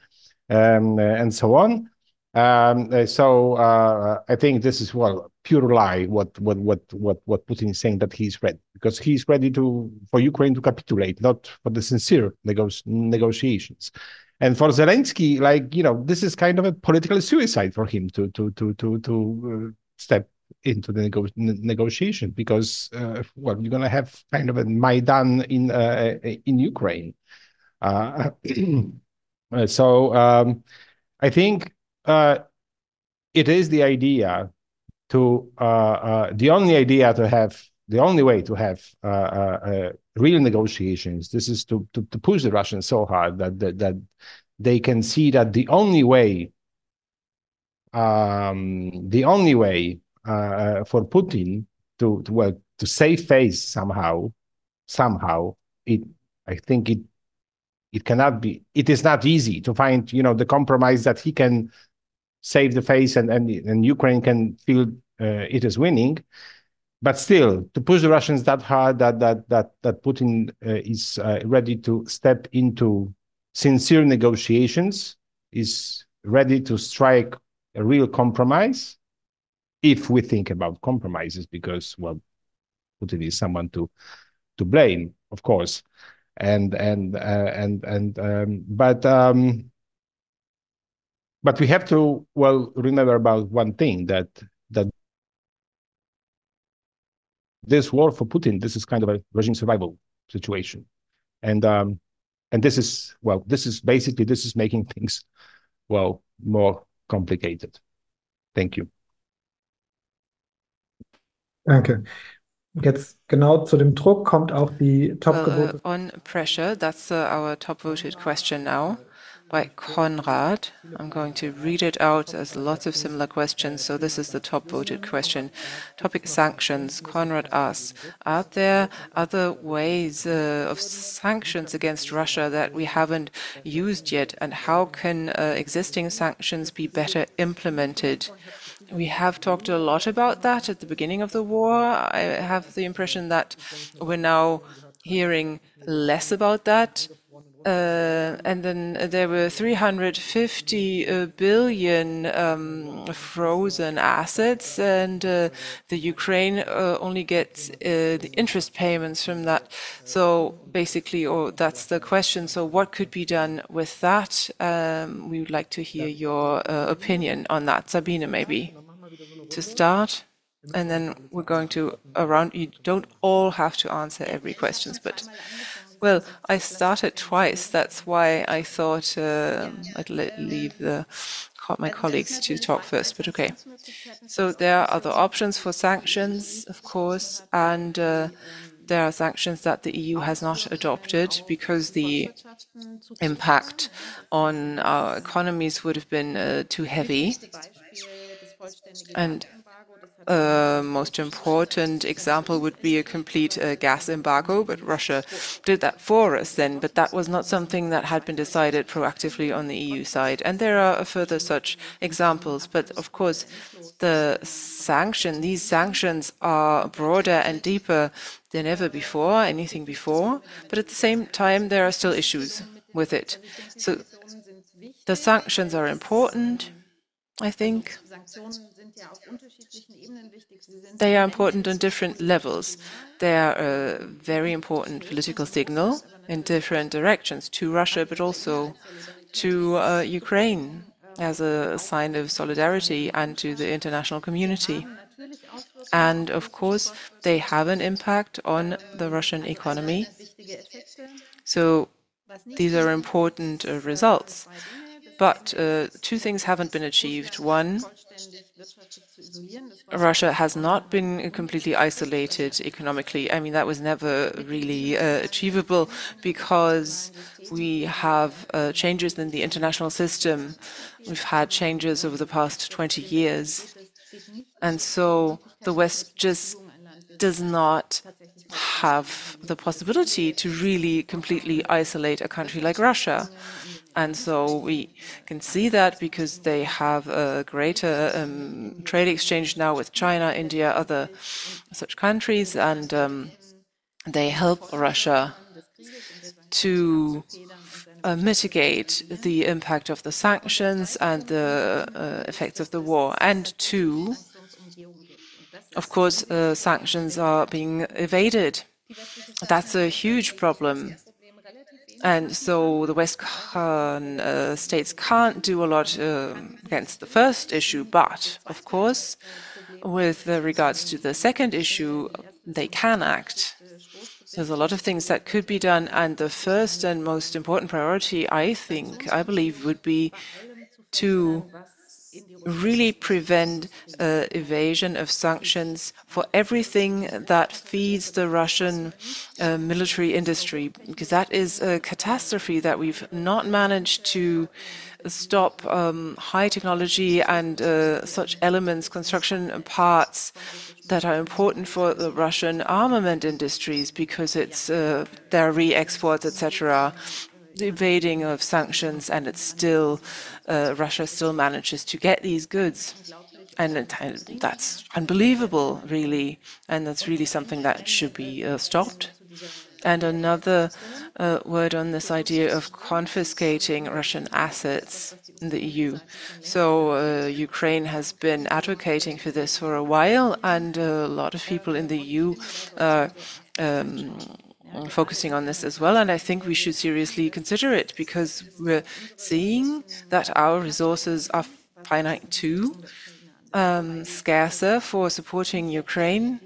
um, and so on. Um, uh, so uh, I think this is well pure lie. What what what what what Putin is saying that he's ready because he's ready to for Ukraine to capitulate, not for the sincere nego- negotiations. And for Zelensky, like you know, this is kind of a political suicide for him to to to to to uh, step into the nego- negotiation because uh, well, you're gonna have kind of a Maidan in uh, in Ukraine. Uh, so um, I think uh, it is the idea to uh, uh, the only idea to have the only way to have uh, uh, real negotiations. This is to, to, to push the Russians so hard that, that that they can see that the only way um, the only way for Putin to, to well to save face somehow somehow it I think it it cannot be it is not easy to find you know the compromise that he can save the face and and, and Ukraine can feel uh, it is winning. But still, to push the Russians that hard that that that that Putin uh, is uh, ready to step into sincere negotiations, is ready to strike a real compromise, if we think about compromises, because well, Putin is someone to to blame, of course, and and uh, and and um, but um, but we have to well remember about one thing that that this war for Putin, this is kind of a regime survival situation, and um, and this is well, this is basically this is making things well more complicated. Thank you. Danke. Jetzt genau zu dem Druck kommt auch die top well, uh, on pressure, that's uh, our top voted question now by Konrad. I'm going to read it out. There's lots of similar questions, so this is the top voted question. Topic sanctions. Konrad asks, are there other ways uh, of sanctions against Russia that we haven't used yet? And how can uh, existing sanctions be better implemented? We have talked a lot about that at the beginning of the war. I have the impression that we're now hearing less about that and then there were 350 uh, billion um, frozen assets, and uh, the Ukraine uh, only gets uh, the interest payments from that. So basically, or that's the question. So what could be done with that? Um, we would like to hear your uh, opinion on that, Sabine, maybe to start. And then we're going to around. You don't all have to answer every questions, but well, I started twice. That's why I thought uh, I'd leave the, my colleagues to talk first, but okay. So there are other options for sanctions, of course, and uh, there are sanctions that the EU has not adopted because the impact on our economies would have been uh, too heavy. And most important example would be a complete uh, gas embargo, but Russia did that for us then. But that was not something that had been decided proactively on the EU side. And there are further such examples. But of course, the sanction, these sanctions are broader and deeper than ever before, anything before. But at the same time, there are still issues with it. So the sanctions are important, I think. They are important on different levels. They are a very important political signal in different directions to Russia, but also to uh, Ukraine as a sign of solidarity and to the international community. And of course, they have an impact on the Russian economy. So these are important uh, results. But uh, two things haven't been achieved. One, Russia has not been completely isolated economically. I mean, that was never really uh, achievable because we have uh, changes in the international system. We've had changes over the past 20 years. And so the West just does not have the possibility to really completely isolate a country like Russia. And so we can see that because they have a greater um, trade exchange now with China, India, other such countries, and um, they help Russia to uh, mitigate the impact of the sanctions and the uh, effects of the war. And two, of course, uh, sanctions are being evaded. That's a huge problem. And so the Western uh, states can't do a lot uh, against the first issue, but of course, with regards to the second issue, they can act. There's a lot of things that could be done, and the first and most important priority, I think, I believe, would be to really prevent uh, evasion of sanctions for everything that feeds the Russian uh, military industry, because that is a catastrophe that we've not managed to stop um, high technology and uh, such elements, construction parts that are important for the Russian armament industries because it's uh, their re-exports, etc evading of sanctions, and it's still uh, Russia still manages to get these goods, and, that's unbelievable, really, and that's really something that should be uh, stopped. And another uh, word on this idea of confiscating Russian assets in the EU. So uh, Ukraine has been advocating for this for a while, and a lot of people in the EU are um, focusing on this as well. And I think we should seriously consider it because we're seeing that our resources are finite too, um, scarcer for supporting Ukraine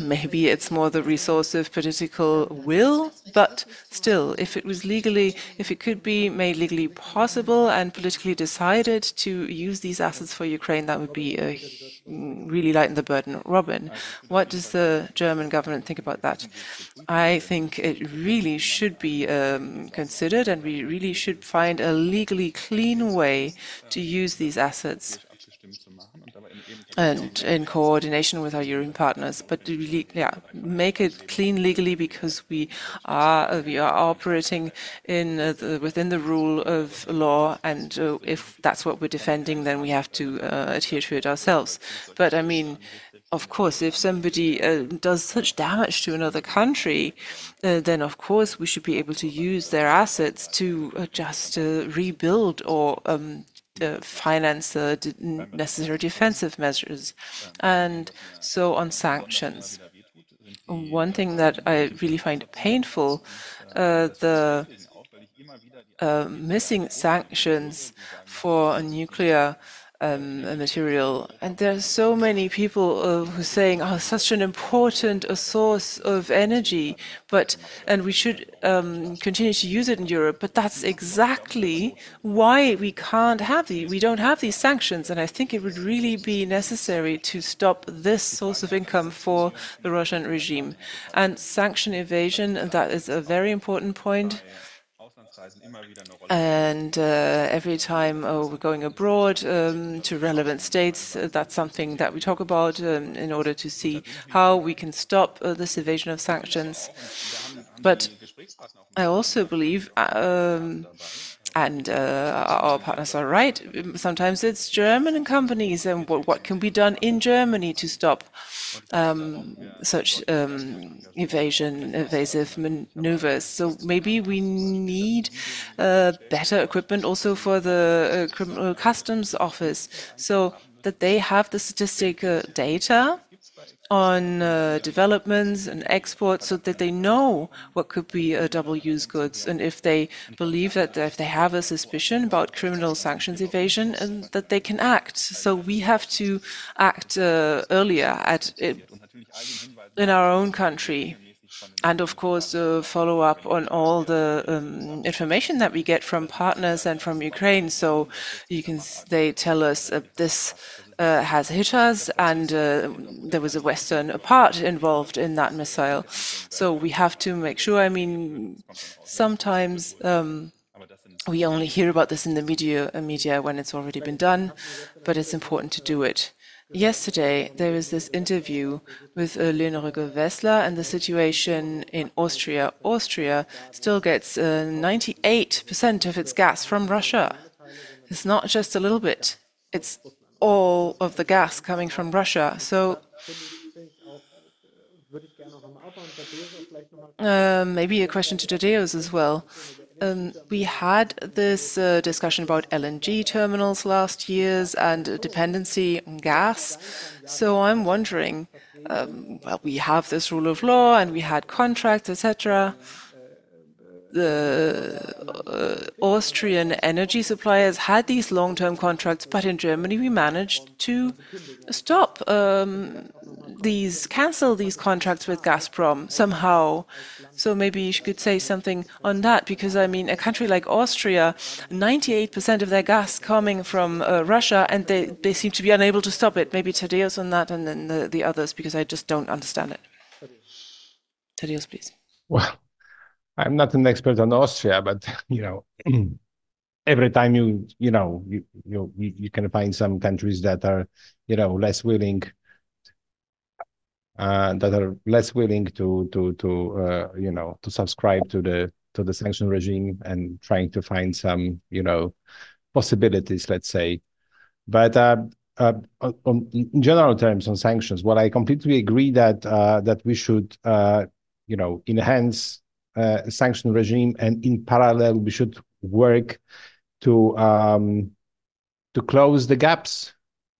Maybe it's more the resource of political will, but still, if it was legally, if it could be made legally possible and politically decided to use these assets for Ukraine, that would be a, really lighten the burden. Robin, what does the German government think about that? I think it really should be um, considered, and we really should find a legally clean way to use these assets and in coordination with our European partners, but really, yeah, make it clean legally because we are we are operating in uh, the, within the rule of law, and uh, if that's what we're defending, then we have to uh, adhere to it ourselves. But I mean. Of course, if somebody uh, does such damage to another country, uh, then of course we should be able to use their assets to uh, just rebuild or um, finance the necessary defensive measures. And so on sanctions. One thing that I really find painful, uh, the uh, missing sanctions for a nuclear um, material. And there are so many people uh, who are saying, "Oh, such an important a source of energy," but and we should um, continue to use it in Europe. But that's exactly why we can't have the we don't have these sanctions. And I think it would really be necessary to stop this source of income for the Russian regime. And sanction evasion that is a very important point. And uh, every time oh, we're going abroad um, to relevant states, uh, that's something that we talk about um, in order to see how we can stop uh, this evasion of sanctions. But I also believe um, and uh, our partners are right. Sometimes it's German companies, and what, what can be done in Germany to stop um, such um, evasion, evasive maneuvers? So maybe we need uh, better equipment also for the uh, criminal customs office, so that they have the statistical data on uh, developments and exports so that they know what could be a double use goods. And if they believe that if they have a suspicion about criminal sanctions evasion and that they can act. So we have to act uh, earlier at it, in our own country. And of course uh, follow up on all the um, information that we get from partners and from Ukraine. So you can they tell us uh, this uh, has hit us, and uh, there was a Western part involved in that missile. So we have to make sure. I mean, sometimes um, we only hear about this in the media, uh, media when it's already been done, but it's important to do it. Yesterday, there was this interview with uh, Leonore Gewessler and the situation in Austria. Austria still gets 98% uh, of its gas from Russia. It's not just a little bit. It's all of the gas coming from Russia. So Um, maybe a question to Tadeusz as well. Um, we had this uh, discussion about LNG terminals last years and dependency on gas. So I'm wondering, um, well, we have this rule of law and we had contracts, etc the uh, Austrian energy suppliers had these long-term contracts, but in Germany we managed to stop um, these, cancel these contracts with Gazprom somehow. So maybe you could say something on that, because I mean, a country like Austria, 98% of their gas coming from uh, Russia, and they, they seem to be unable to stop it. Maybe Tadeusz on that, and then the, the others, because I just don't understand it. Tadeusz, please. Well, I'm not an expert on Austria, but you know, every time you you know you you you can find some countries that are you know less willing uh, that are less willing to to to uh, you know to subscribe to the to the sanction regime and trying to find some you know possibilities, let's say. But uh, uh, on, in general terms on sanctions, well, I completely agree that uh, that we should uh, you know enhance uh, sanction regime, and in parallel, we should work to um, to close the gaps,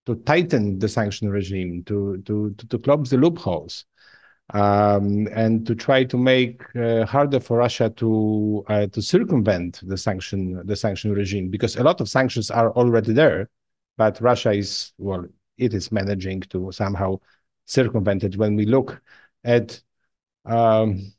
to tighten the sanction regime, to to to, to close the loopholes, um, and to try to make uh, harder for Russia to uh, to circumvent the sanction the sanction regime because a lot of sanctions are already there, but Russia is well, it is managing to somehow circumvent it. When we look at um,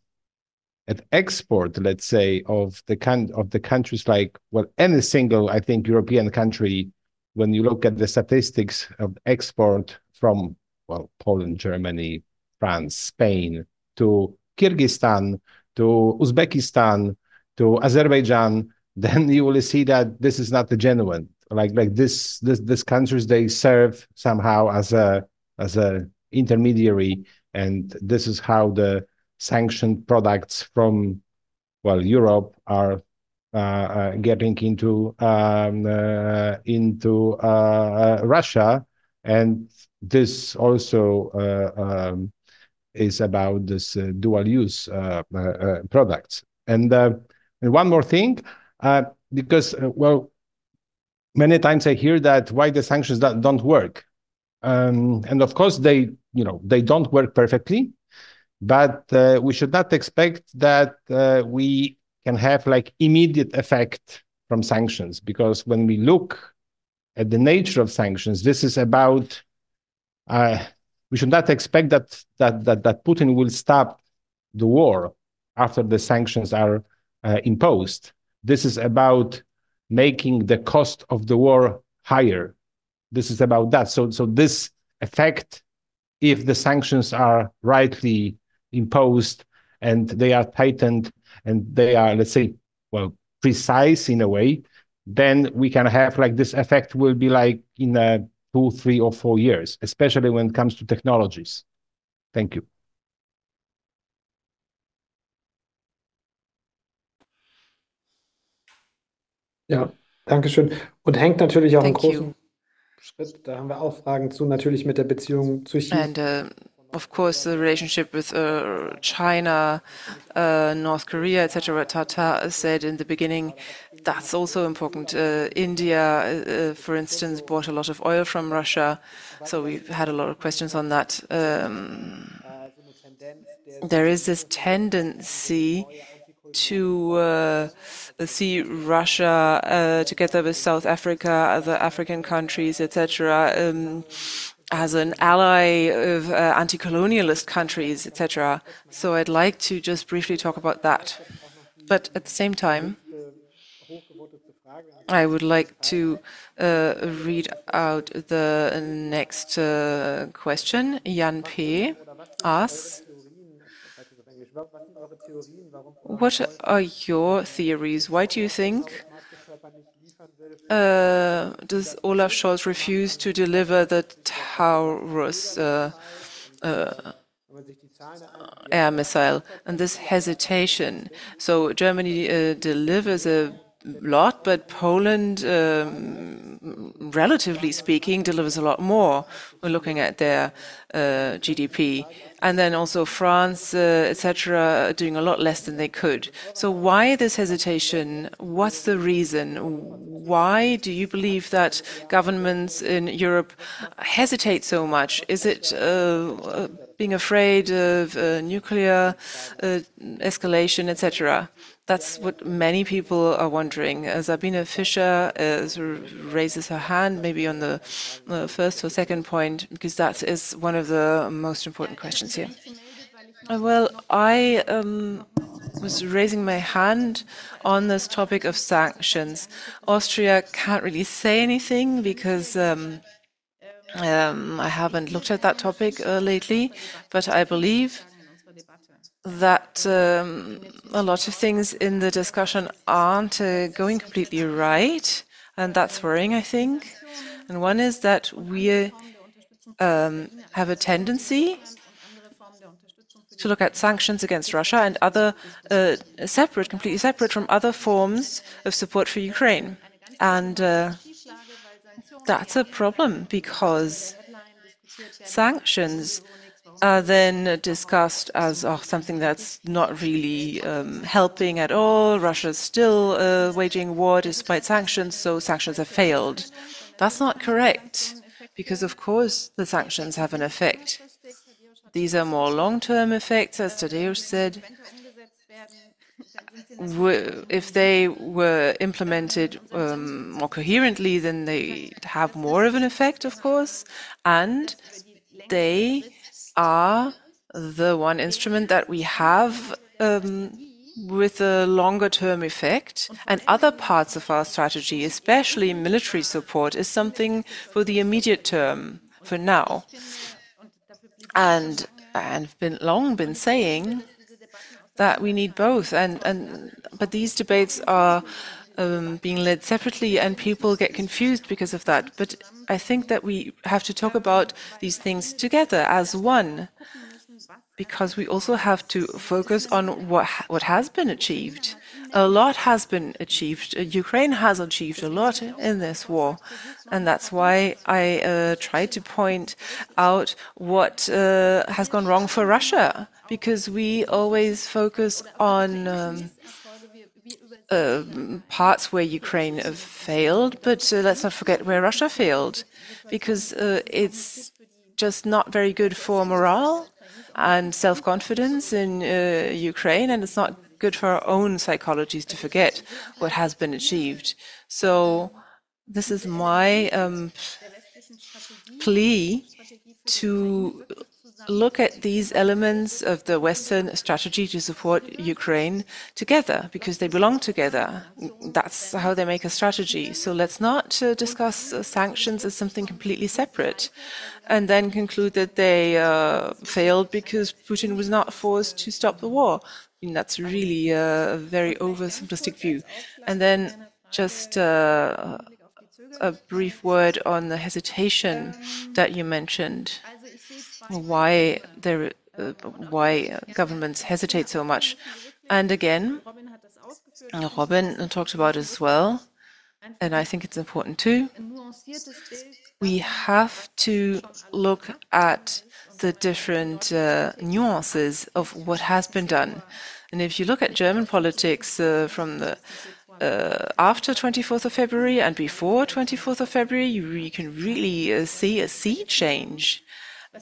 at export, let's say, of the kind of the countries like well, any single, I think, European country, when you look at the statistics of export from well, Poland, Germany, France, Spain, to Kyrgyzstan, to Uzbekistan, to Azerbaijan, then you will see that this is not the genuine. Like like this this these countries they serve somehow as a as a intermediary, and this is how the sanctioned products from well Europe are uh, uh, getting into um, uh, into Russia, and this also um, is about this dual use products. And, one more thing, because well, many times I hear that why the sanctions don't work, um, and of course they you know they don't work perfectly but uh, we should not expect that uh, we can have like immediate effect from sanctions. Because when we look at the nature of sanctions this is about uh, we should not expect that that that, that putin will stop the war after the sanctions are uh, imposed. This is about making the cost of the war higher. This is about that. So so this effect if the sanctions are rightly imposed and they are tightened and they are, let's say, well, precise in a way, then we can have like this effect will be like in a two, three, or four years, especially when it comes to technologies. Thank you. Ja, danke schön. Und hängt natürlich auch einen großen Schritt, da haben wir auch Fragen zu, natürlich mit der Beziehung zu China. And, uh, of course, the relationship with uh, China, uh, North Korea, etc., Tata said in the beginning, that's also important. Uh, India, uh, for instance, bought a lot of oil from Russia, so we've had a lot of questions on that. Um, there is this tendency to uh, see Russia uh, together with South Africa, other African countries, etc., as an ally of uh, anti-colonialist countries, etc. So I'd like to just briefly talk about that. But at the same time, I would like to uh, read out the next uh, question. Jan P. asks, what are your theories? Why do you think does Olaf Scholz refuse to deliver the Taurus uh, uh, air missile? And this hesitation. So Germany uh, delivers a lot, but Poland um, relatively speaking, delivers a lot more. We're looking at their uh, GDP. And then also France, uh, etc., doing a lot less than they could. So why this hesitation? What's the reason? Why do you believe that governments in Europe hesitate so much? Is it uh being afraid of uh, nuclear uh, escalation, etc.? That's what many people are wondering. Sabine Fischer uh, raises her hand, maybe on the uh, first or second point, because that is one of the most important questions here. Uh, well, I um, was raising my hand on this topic of sanctions. Austria can't really say anything because um, um, I haven't looked at that topic uh, lately, but I believe that um, a lot of things in the discussion aren't uh, going completely right, and that's worrying, I think. And one is that we um, have a tendency to look at sanctions against Russia and other uh, separate, completely separate from other forms of support for Ukraine. And uh, that's a problem because sanctions are then discussed as oh, something that's not really um, helping at all. Russia's still uh, waging war despite sanctions, so sanctions have failed. That's not correct, because of course the sanctions have an effect. These are more long-term effects, as Tadeusz said. If they were implemented um, more coherently, then they have more of an effect, of course, and they are the one instrument that we have um, with a longer term effect. And other parts of our strategy, especially military support, is something for the immediate term, for now. And I've been long been saying that we need both. And, and but these debates are um, being led separately, and people get confused because of that. But I think that we have to talk about these things together as one, because we also have to focus on what what has been achieved. A lot has been achieved. Uh, Ukraine has achieved a lot in this war, and that's why I uh, tried to point out what uh, has gone wrong for Russia, because we always focus on. Um, uh, parts where Ukraine failed, but uh, let's not forget where Russia failed, because uh, it's just not very good for morale and self-confidence in uh, Ukraine, and it's not good for our own psychologies to forget what has been achieved. So this is my um, plea to look at these elements of the Western strategy to support Ukraine together because they belong together. That's how they make a strategy. So let's not uh, discuss uh, sanctions as something completely separate and then conclude that they uh, failed because Putin was not forced to stop the war. Mean, that's really a very oversimplistic view. And then just uh, a brief word on the hesitation that you mentioned why there, uh, why governments hesitate so much. And again, Robin talked about as well, and I think it's important too. We have to look at the different uh, nuances of what has been done. And if you look at German politics uh, from the uh, after 24th of February and before 24th of February, you, you can really uh, see a sea change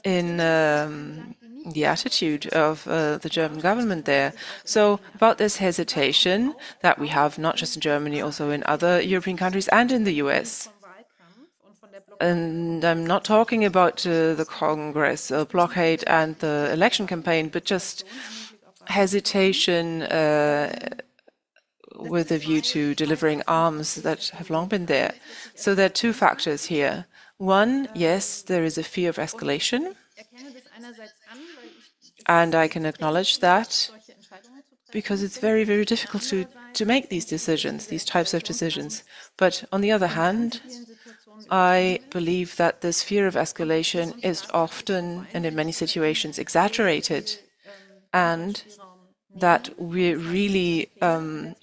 in um, the attitude of uh, the German government there. So about this hesitation that we have not just in Germany, also in other European countries and in the US. And I'm not talking about uh, the Congress uh, blockade and the election campaign, but just hesitation uh, with a view to delivering arms that have long been there. So there are two factors here. One, yes, there is a fear of escalation, and I can acknowledge that because it's very, very difficult to, to make these decisions, these types of decisions. But on the other hand, I believe that this fear of escalation is often and in many situations exaggerated, and that we're really um,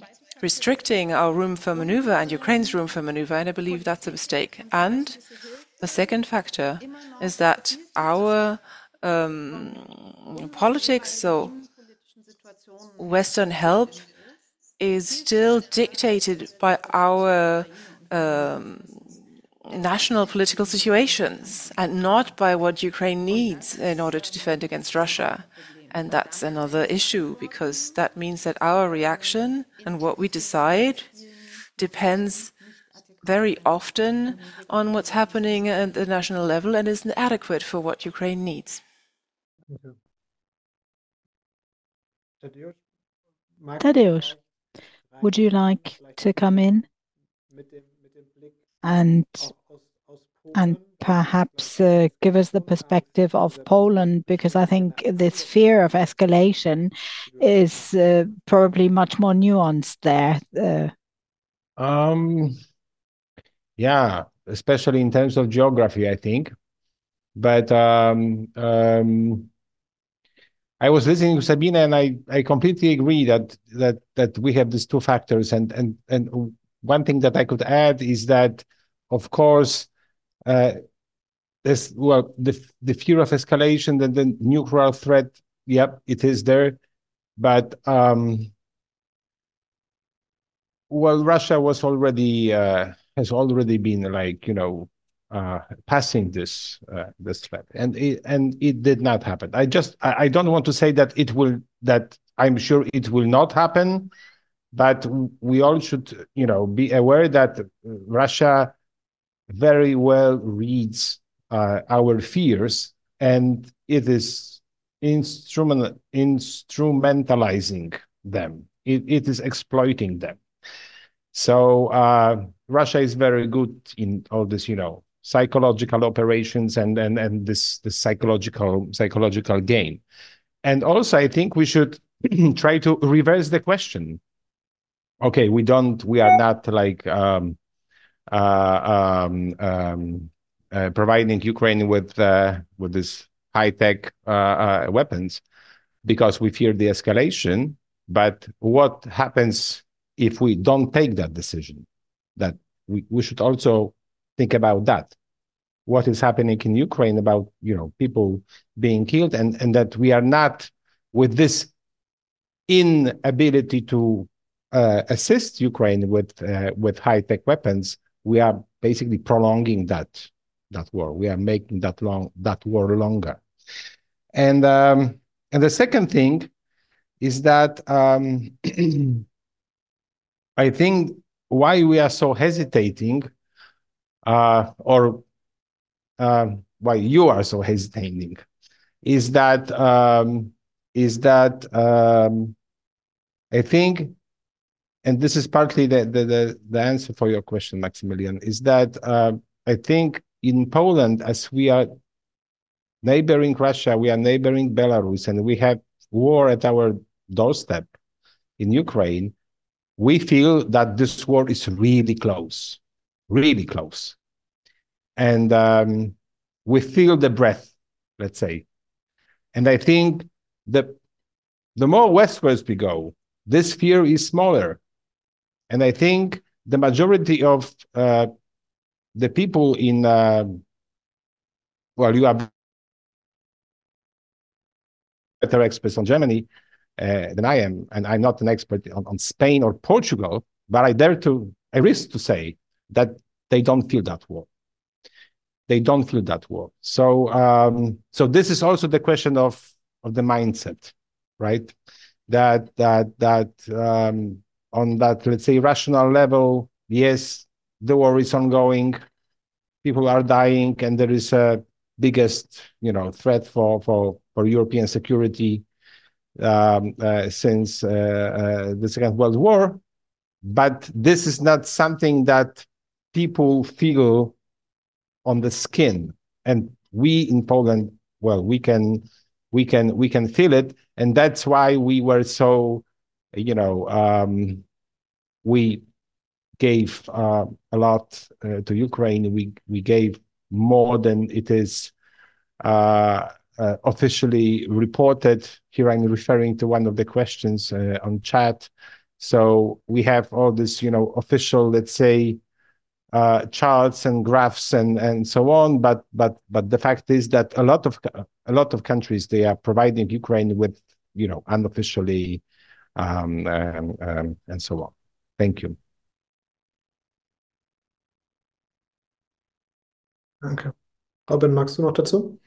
restricting our room for maneuver and Ukraine's room for maneuver, and I believe that's a mistake. And the second factor is that our um, politics, so Western help, is still dictated by our um, national political situations and not by what Ukraine needs in order to defend against Russia. And that's another issue because that means that our reaction and what we decide depends very often on what's happening at the national level and isn't adequate for what Ukraine needs. Tadeusz, would you like to come in and and perhaps uh, give us the perspective of Poland, because I think this fear of escalation is uh, probably much more nuanced there. Uh, um, yeah, especially in terms of geography, I think. But um, um, I was listening to Sabine, and I, I completely agree that that that we have these two factors. And and and one thing that I could add is that, of course, uh, this well the the fear of escalation and the nuclear threat. Yep, it is there, but um, well, Russia was already uh, has already been like you know uh, passing this uh, this threat, and it, and it did not happen. I just I, I don't want to say that it will that I'm sure it will not happen, but we all should you know be aware that Russia very well reads uh, our fears and it is instrument instrumentalizing them. It, it is exploiting them. So uh, Russia is very good in all this, you know, psychological operations and and and this this psychological psychological game. And also, I think we should try to reverse the question. Okay, we don't, we are not like um, uh, um, um, uh, providing Ukraine with uh, with this high tech uh, uh, weapons because we fear the escalation. But what happens if we don't take that decision, that we, we should also think about that. What is happening in Ukraine about you know people being killed and, and that we are not with this inability to uh, assist Ukraine with uh, with high tech weapons, we are basically prolonging that that war. We are making that long that war longer. And um, and the second thing is that um, I think why we are so hesitating, uh, or uh, why you are so hesitating, is that um, is that um, I think, and this is partly the, the the the answer for your question, Maximilian, is that uh, I think in Poland, as we are neighboring Russia, we are neighboring Belarus, and we have war at our doorstep in Ukraine we feel that this war is really close, really close. And um, we feel the breath, let's say. And I think the, the more westwards we go, this fear is smaller. And I think the majority of uh, the people in, uh, well, you are better experts on Germany, uh, than I am, and I'm not an expert on, on Spain or Portugal, but I dare to, I risk to say that they don't feel that war. They don't feel that war. So, um, so this is also the question of of the mindset, right? That that that um, on that let's say rational level, yes, the war is ongoing, people are dying, and there is a biggest you know threat for for for European security um, uh, since uh, uh, the Second World War. But this is not something that people feel on the skin. And we in Poland, well, we can we can we can feel it, and that's why we were so, you know, um, we gave uh, a lot uh, to Ukraine. We we gave more than it is uh, uh, officially reported. Here I'm referring to one of the questions uh, on chat. So we have all this, you know, official, let's say, uh, charts and graphs and and so on. But but but the fact is that a lot of a lot of countries they are providing Ukraine with, you know, unofficially, and so on. Thank you. Okay. Robin, magst du noch dazu?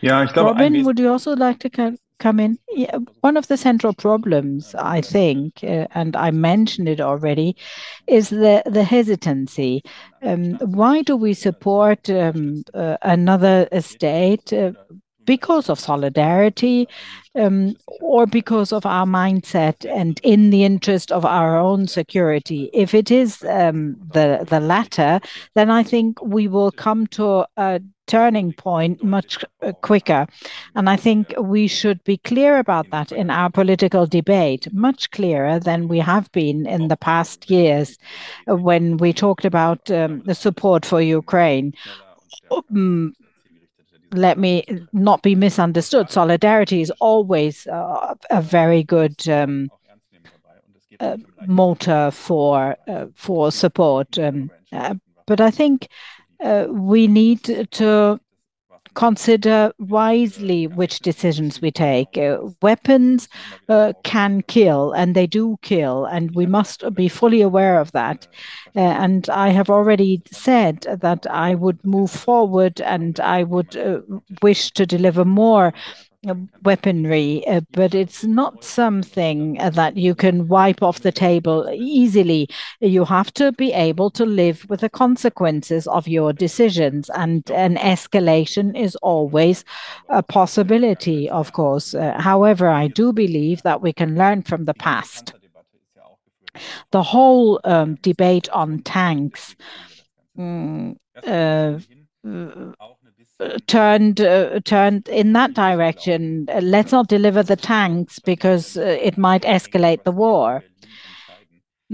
Ja, ich glaube, Robin, would you also like to come in? Yeah, one of the central problems, I think, uh, and I mentioned it already, is the, the hesitancy. Um, why do we support um, uh, another state? Uh, because of solidarity um, or because of our mindset and in the interest of our own security. If it is um, the the latter, then I think we will come to a turning point much uh, quicker. And I think we should be clear about that in our political debate, much clearer than we have been in the past years when we talked about um, the support for Ukraine. Um, let me not be misunderstood. Solidarity is always uh, a very good um, uh, motor for uh, for support. Um, uh, but I think uh, we need to consider wisely which decisions we take. Uh, weapons uh, can kill, and they do kill, and we must be fully aware of that. Uh, and I have already said that I would move forward and I would uh, wish to deliver more weaponry, uh, but it's not something that you can wipe off the table easily. You have to be able to live with the consequences of your decisions, and an escalation is always a possibility, of course. Uh, however, I do believe that we can learn from the past. The whole um, debate on tanks. Mm, uh, turned uh, turned in that direction. Uh, let's not deliver the tanks because uh, it might escalate the war.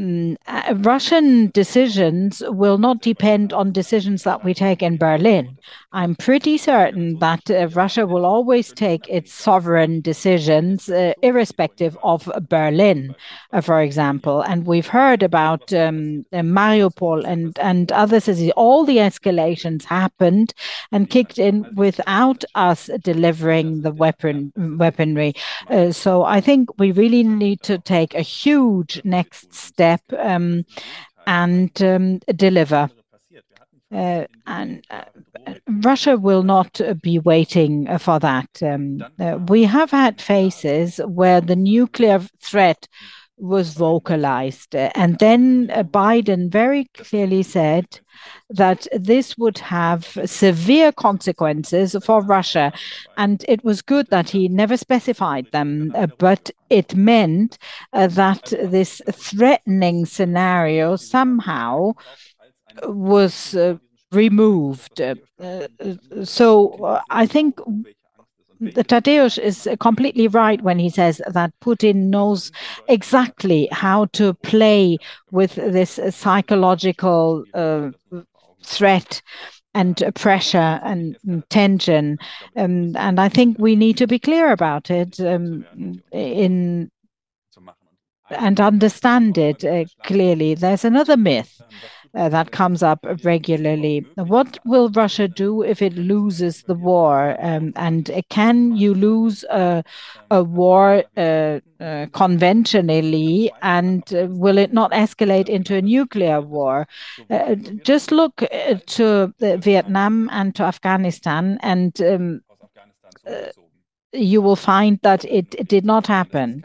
Mm, uh, Russian decisions will not depend on decisions that we take in Berlin. I'm pretty certain that uh, Russia will always take its sovereign decisions, uh, irrespective of Berlin, uh, for example. And we've heard about um, uh, Mariupol and, and other cities. All the escalations happened and kicked in without us delivering the weapon weaponry. Uh, so I think we really need to take a huge next step um, and um, deliver. Uh, and uh, Russia will not be waiting for that. Um, uh, we have had phases where the nuclear threat was vocalized, and then Biden very clearly said that this would have severe consequences for Russia. And it was good that he never specified them, uh, but it meant uh, that this threatening scenario somehow was uh, removed. Uh, uh, so uh, I think Tadeusz is completely right when he says that Putin knows exactly how to play with this psychological uh, threat and pressure and tension. Um, and I think we need to be clear about it um, in and understand it uh, clearly. There's another myth that comes up regularly. What will Russia do if it loses the war? Um, and can you lose a, a war uh, uh, conventionally, and uh, will it not escalate into a nuclear war? Uh, just look uh, to Vietnam and to Afghanistan, and um, you will find that it, it did not happen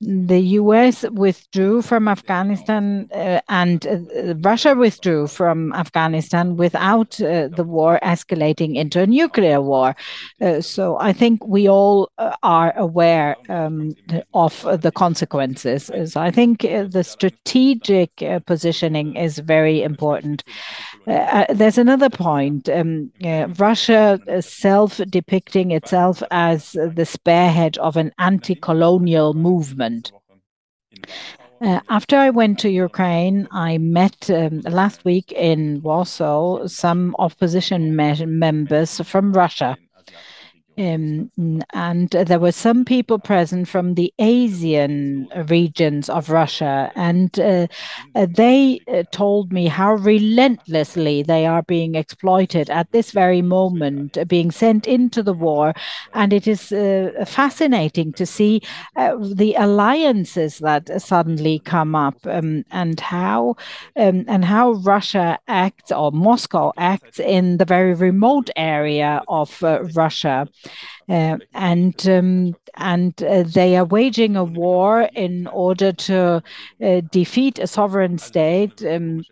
the US withdrew from Afghanistan uh, and uh, Russia withdrew from Afghanistan without uh, the war escalating into a nuclear war. Uh, so I think we all uh, are aware um, of the consequences. So I think uh, the strategic positioning is very important. there's another point. Um, Russia self depicting itself as the spearhead of an anti colonial movement uh, after I went to Ukraine, I met um, last week in Warsaw some opposition me members from Russia. Um, and there were some people present from the Asian regions of Russia, and uh, uh, they uh, told me how relentlessly they are being exploited at this very moment, being sent into the war. And it is fascinating to see the alliances that suddenly come up, um, and how um and how Russia acts or Moscow acts in the very remote area of Russia. Uh, and um, and uh, they are waging a war in order to uh, defeat a sovereign state, um,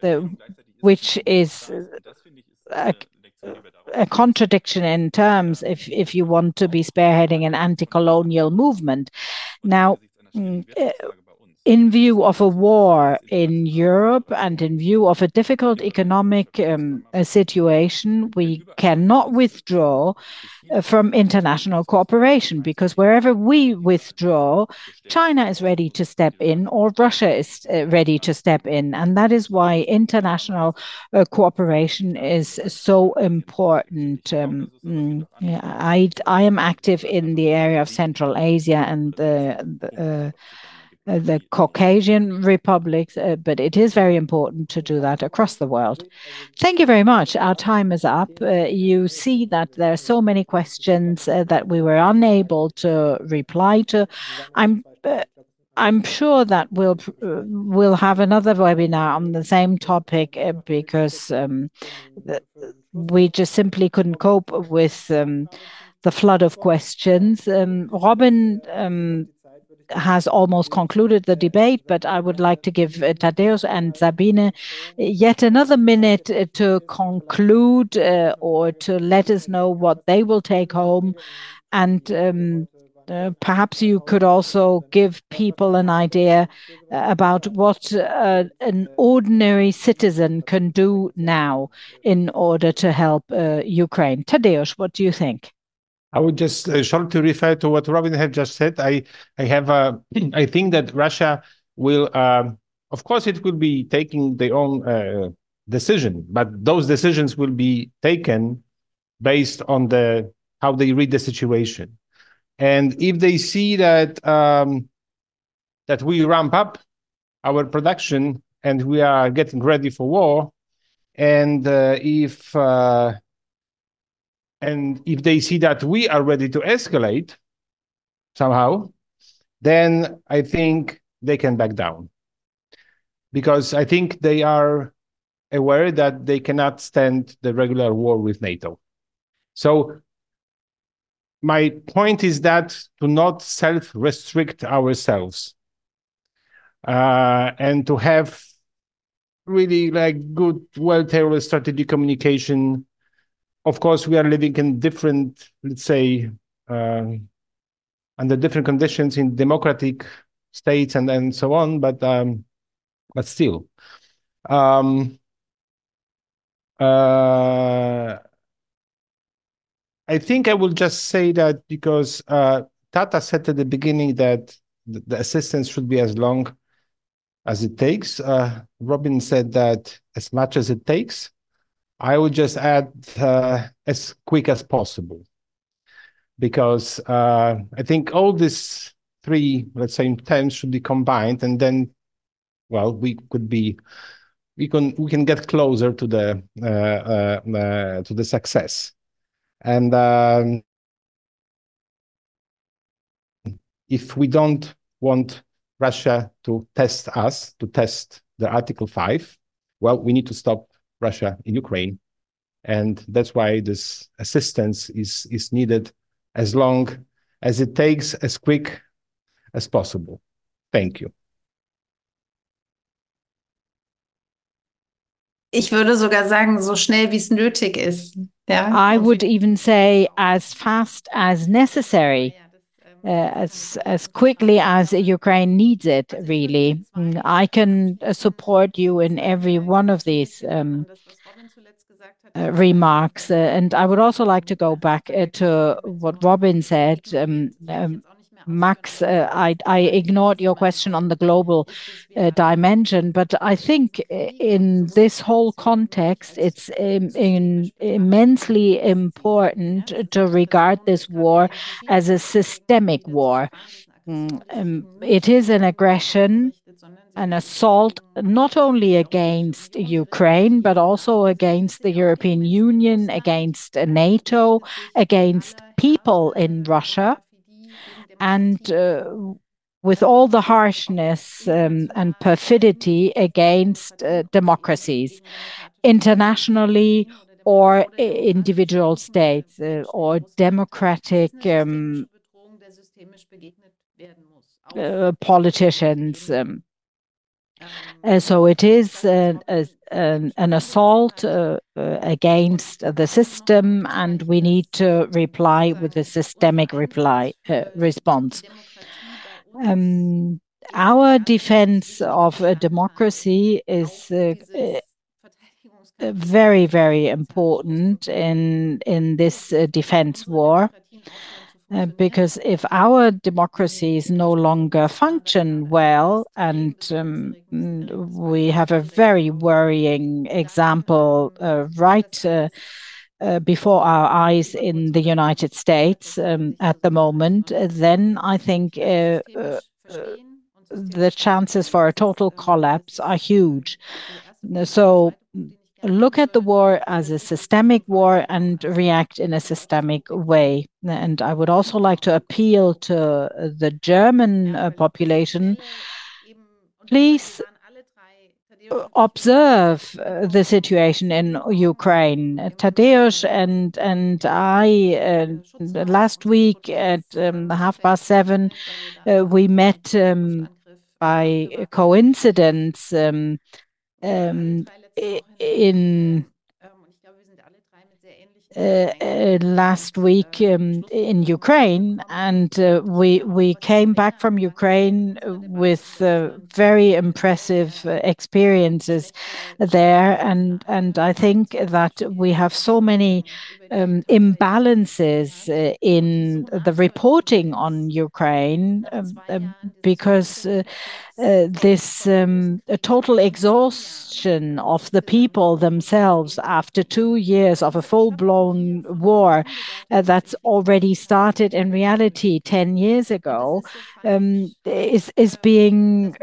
which is a contradiction in terms if you want to be spearheading an anti-colonial movement. Now, mm, in view of a war in Europe and in view of a difficult economic um, situation, we cannot withdraw uh, from international cooperation because wherever we withdraw, China is ready to step in or Russia is uh, ready to step in. And that is why international uh, cooperation is so important. Um, mm, I am active in the area of Central Asia and the Uh, Caucasian republics, uh, but it is very important to do that across the world. Thank you very much. Our time is up. Uh, you see that there are so many questions that we were unable to reply to. I'm I'm sure that we'll have another webinar on the same topic because um, we just simply couldn't cope with um, the flood of questions. Um, Robin has almost concluded the debate, but I would like to give uh, Tadeusz and Sabine uh, yet another minute uh, to conclude or to let us know what they will take home. And um perhaps you could also give people an idea about what an ordinary citizen can do now in order to help Ukraine. Tadeusz, what do you think? I would just shortly refer to what Robin had just said. I I have uh, I think that Russia will, of course, it will be taking their own decision, but those decisions will be taken based on the how they read the situation. And if they see that um, that we ramp up our production and we are getting ready for war, and if they see that we are ready to escalate somehow, then I think they can back down. Because I think they are aware that they cannot stand the regular war with NATO. So my point is that to not self-restrict ourselves uh, and to have really like good, well-tailored strategic communication. Of course, we are living in different, let's say, under different conditions in democratic states and so on, but um, but still. Um, uh, I think I will just say that because uh, Tata said at the beginning that the assistance should be as long as it takes. Uh, Robin said that as much as it takes. I would just add as quick as possible because I think all these three, let's say, terms should be combined, and then, well, we could be, we can we can get closer to the uh, to the success. And um, if we don't want Russia to test us, to test the Article 5, well, we need to stop Russia in Ukraine. And that's why this assistance is is needed as long as it takes, as quick as possible. Thank you. Ich würde sogar sagen, so schnell wie es nötig ist. I would even say as fast as necessary, Uh, as as quickly as Ukraine needs it, really. Mm, I can uh, support you in every one of these um, uh, remarks. And I would also like to go back to what Robin said. Um, um, Max, uh, I ignored your question on the global uh, dimension, but I think in this whole context, it's um, immensely important to regard this war as a systemic war. Um, it is an aggression, an assault, not only against Ukraine, but also against the European Union, against NATO, against people in Russia, and uh, with all the harshness um, and perfidy against uh, democracies internationally or individual states uh, or democratic um, politicians. Um, Uh, so it is an assault uh, uh, against the system, and we need to reply with a systemic reply response. Um, our defense of democracy is very, very important in this defense war. Uh, because if our democracies no longer function well, and um, we have a very worrying example uh, right uh, before our eyes in the United States um, at the moment, then I think the chances for a total collapse are huge. Look at the war as a systemic war and react in a systemic way. And I would also like to appeal to uh, the German uh, population. Please observe uh, the situation in Ukraine. Tadeusz and and I last week at 7:30 um, P.M., we met um, by coincidence um, Äh, äh, äh, last week in Ukraine, and we came back from Ukraine with uh, very impressive uh, experiences there. And and I think that we have so many Um, imbalances uh, in the reporting on Ukraine um, um, because uh, uh, this total exhaustion of the people themselves after two years of a full-blown war that's already started in reality 10 years ago is is being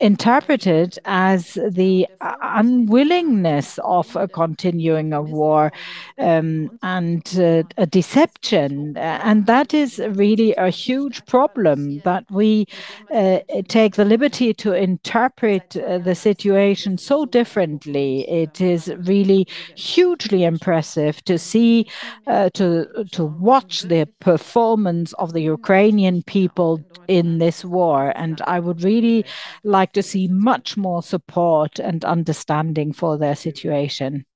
interpreted as the unwillingness of continuing a war and uh, a deception. And that is really a huge problem that we uh, take the liberty to interpret uh, the situation so differently. It is really hugely impressive to see, to watch the performance of the Ukrainian people in this war. And I would really like to see much more support and understanding for their situation.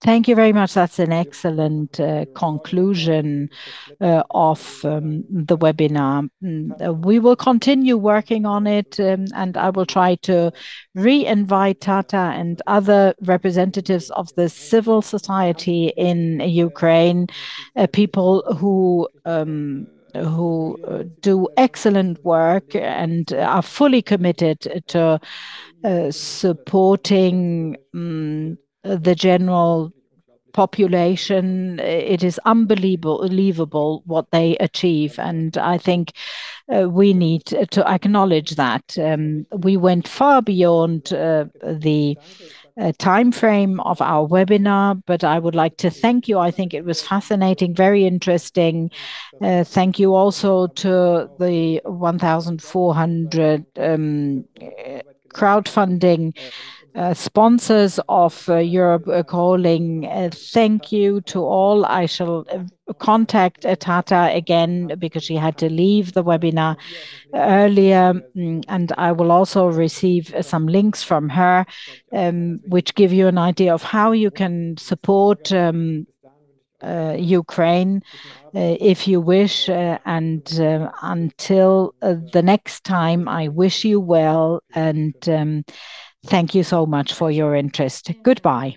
Thank you very much. That's an excellent uh, conclusion uh, of um, the webinar. Mm, uh, we will continue working on it, um, and I will try to re-invite Tata and other representatives of the civil society in Ukraine, people who um, who do excellent work and are fully committed to supporting mm, the general population. It is unbelievable what they achieve, and I think uh, we need to acknowledge that. Um, we went far beyond uh, the uh, timeframe of our webinar, but I would like to thank you. I think it was fascinating, very interesting. Thank you also to the 1,400 um, crowdfunding Uh, sponsors of uh, Europe uh, Calling. Thank you to all. I shall contact Tata again because she had to leave the webinar earlier, mm, and I will also receive some links from her, um, which give you an idea of how you can support um, Ukraine if you wish. And until the next time, I wish you well, and um, thank you so much for your interest. Goodbye.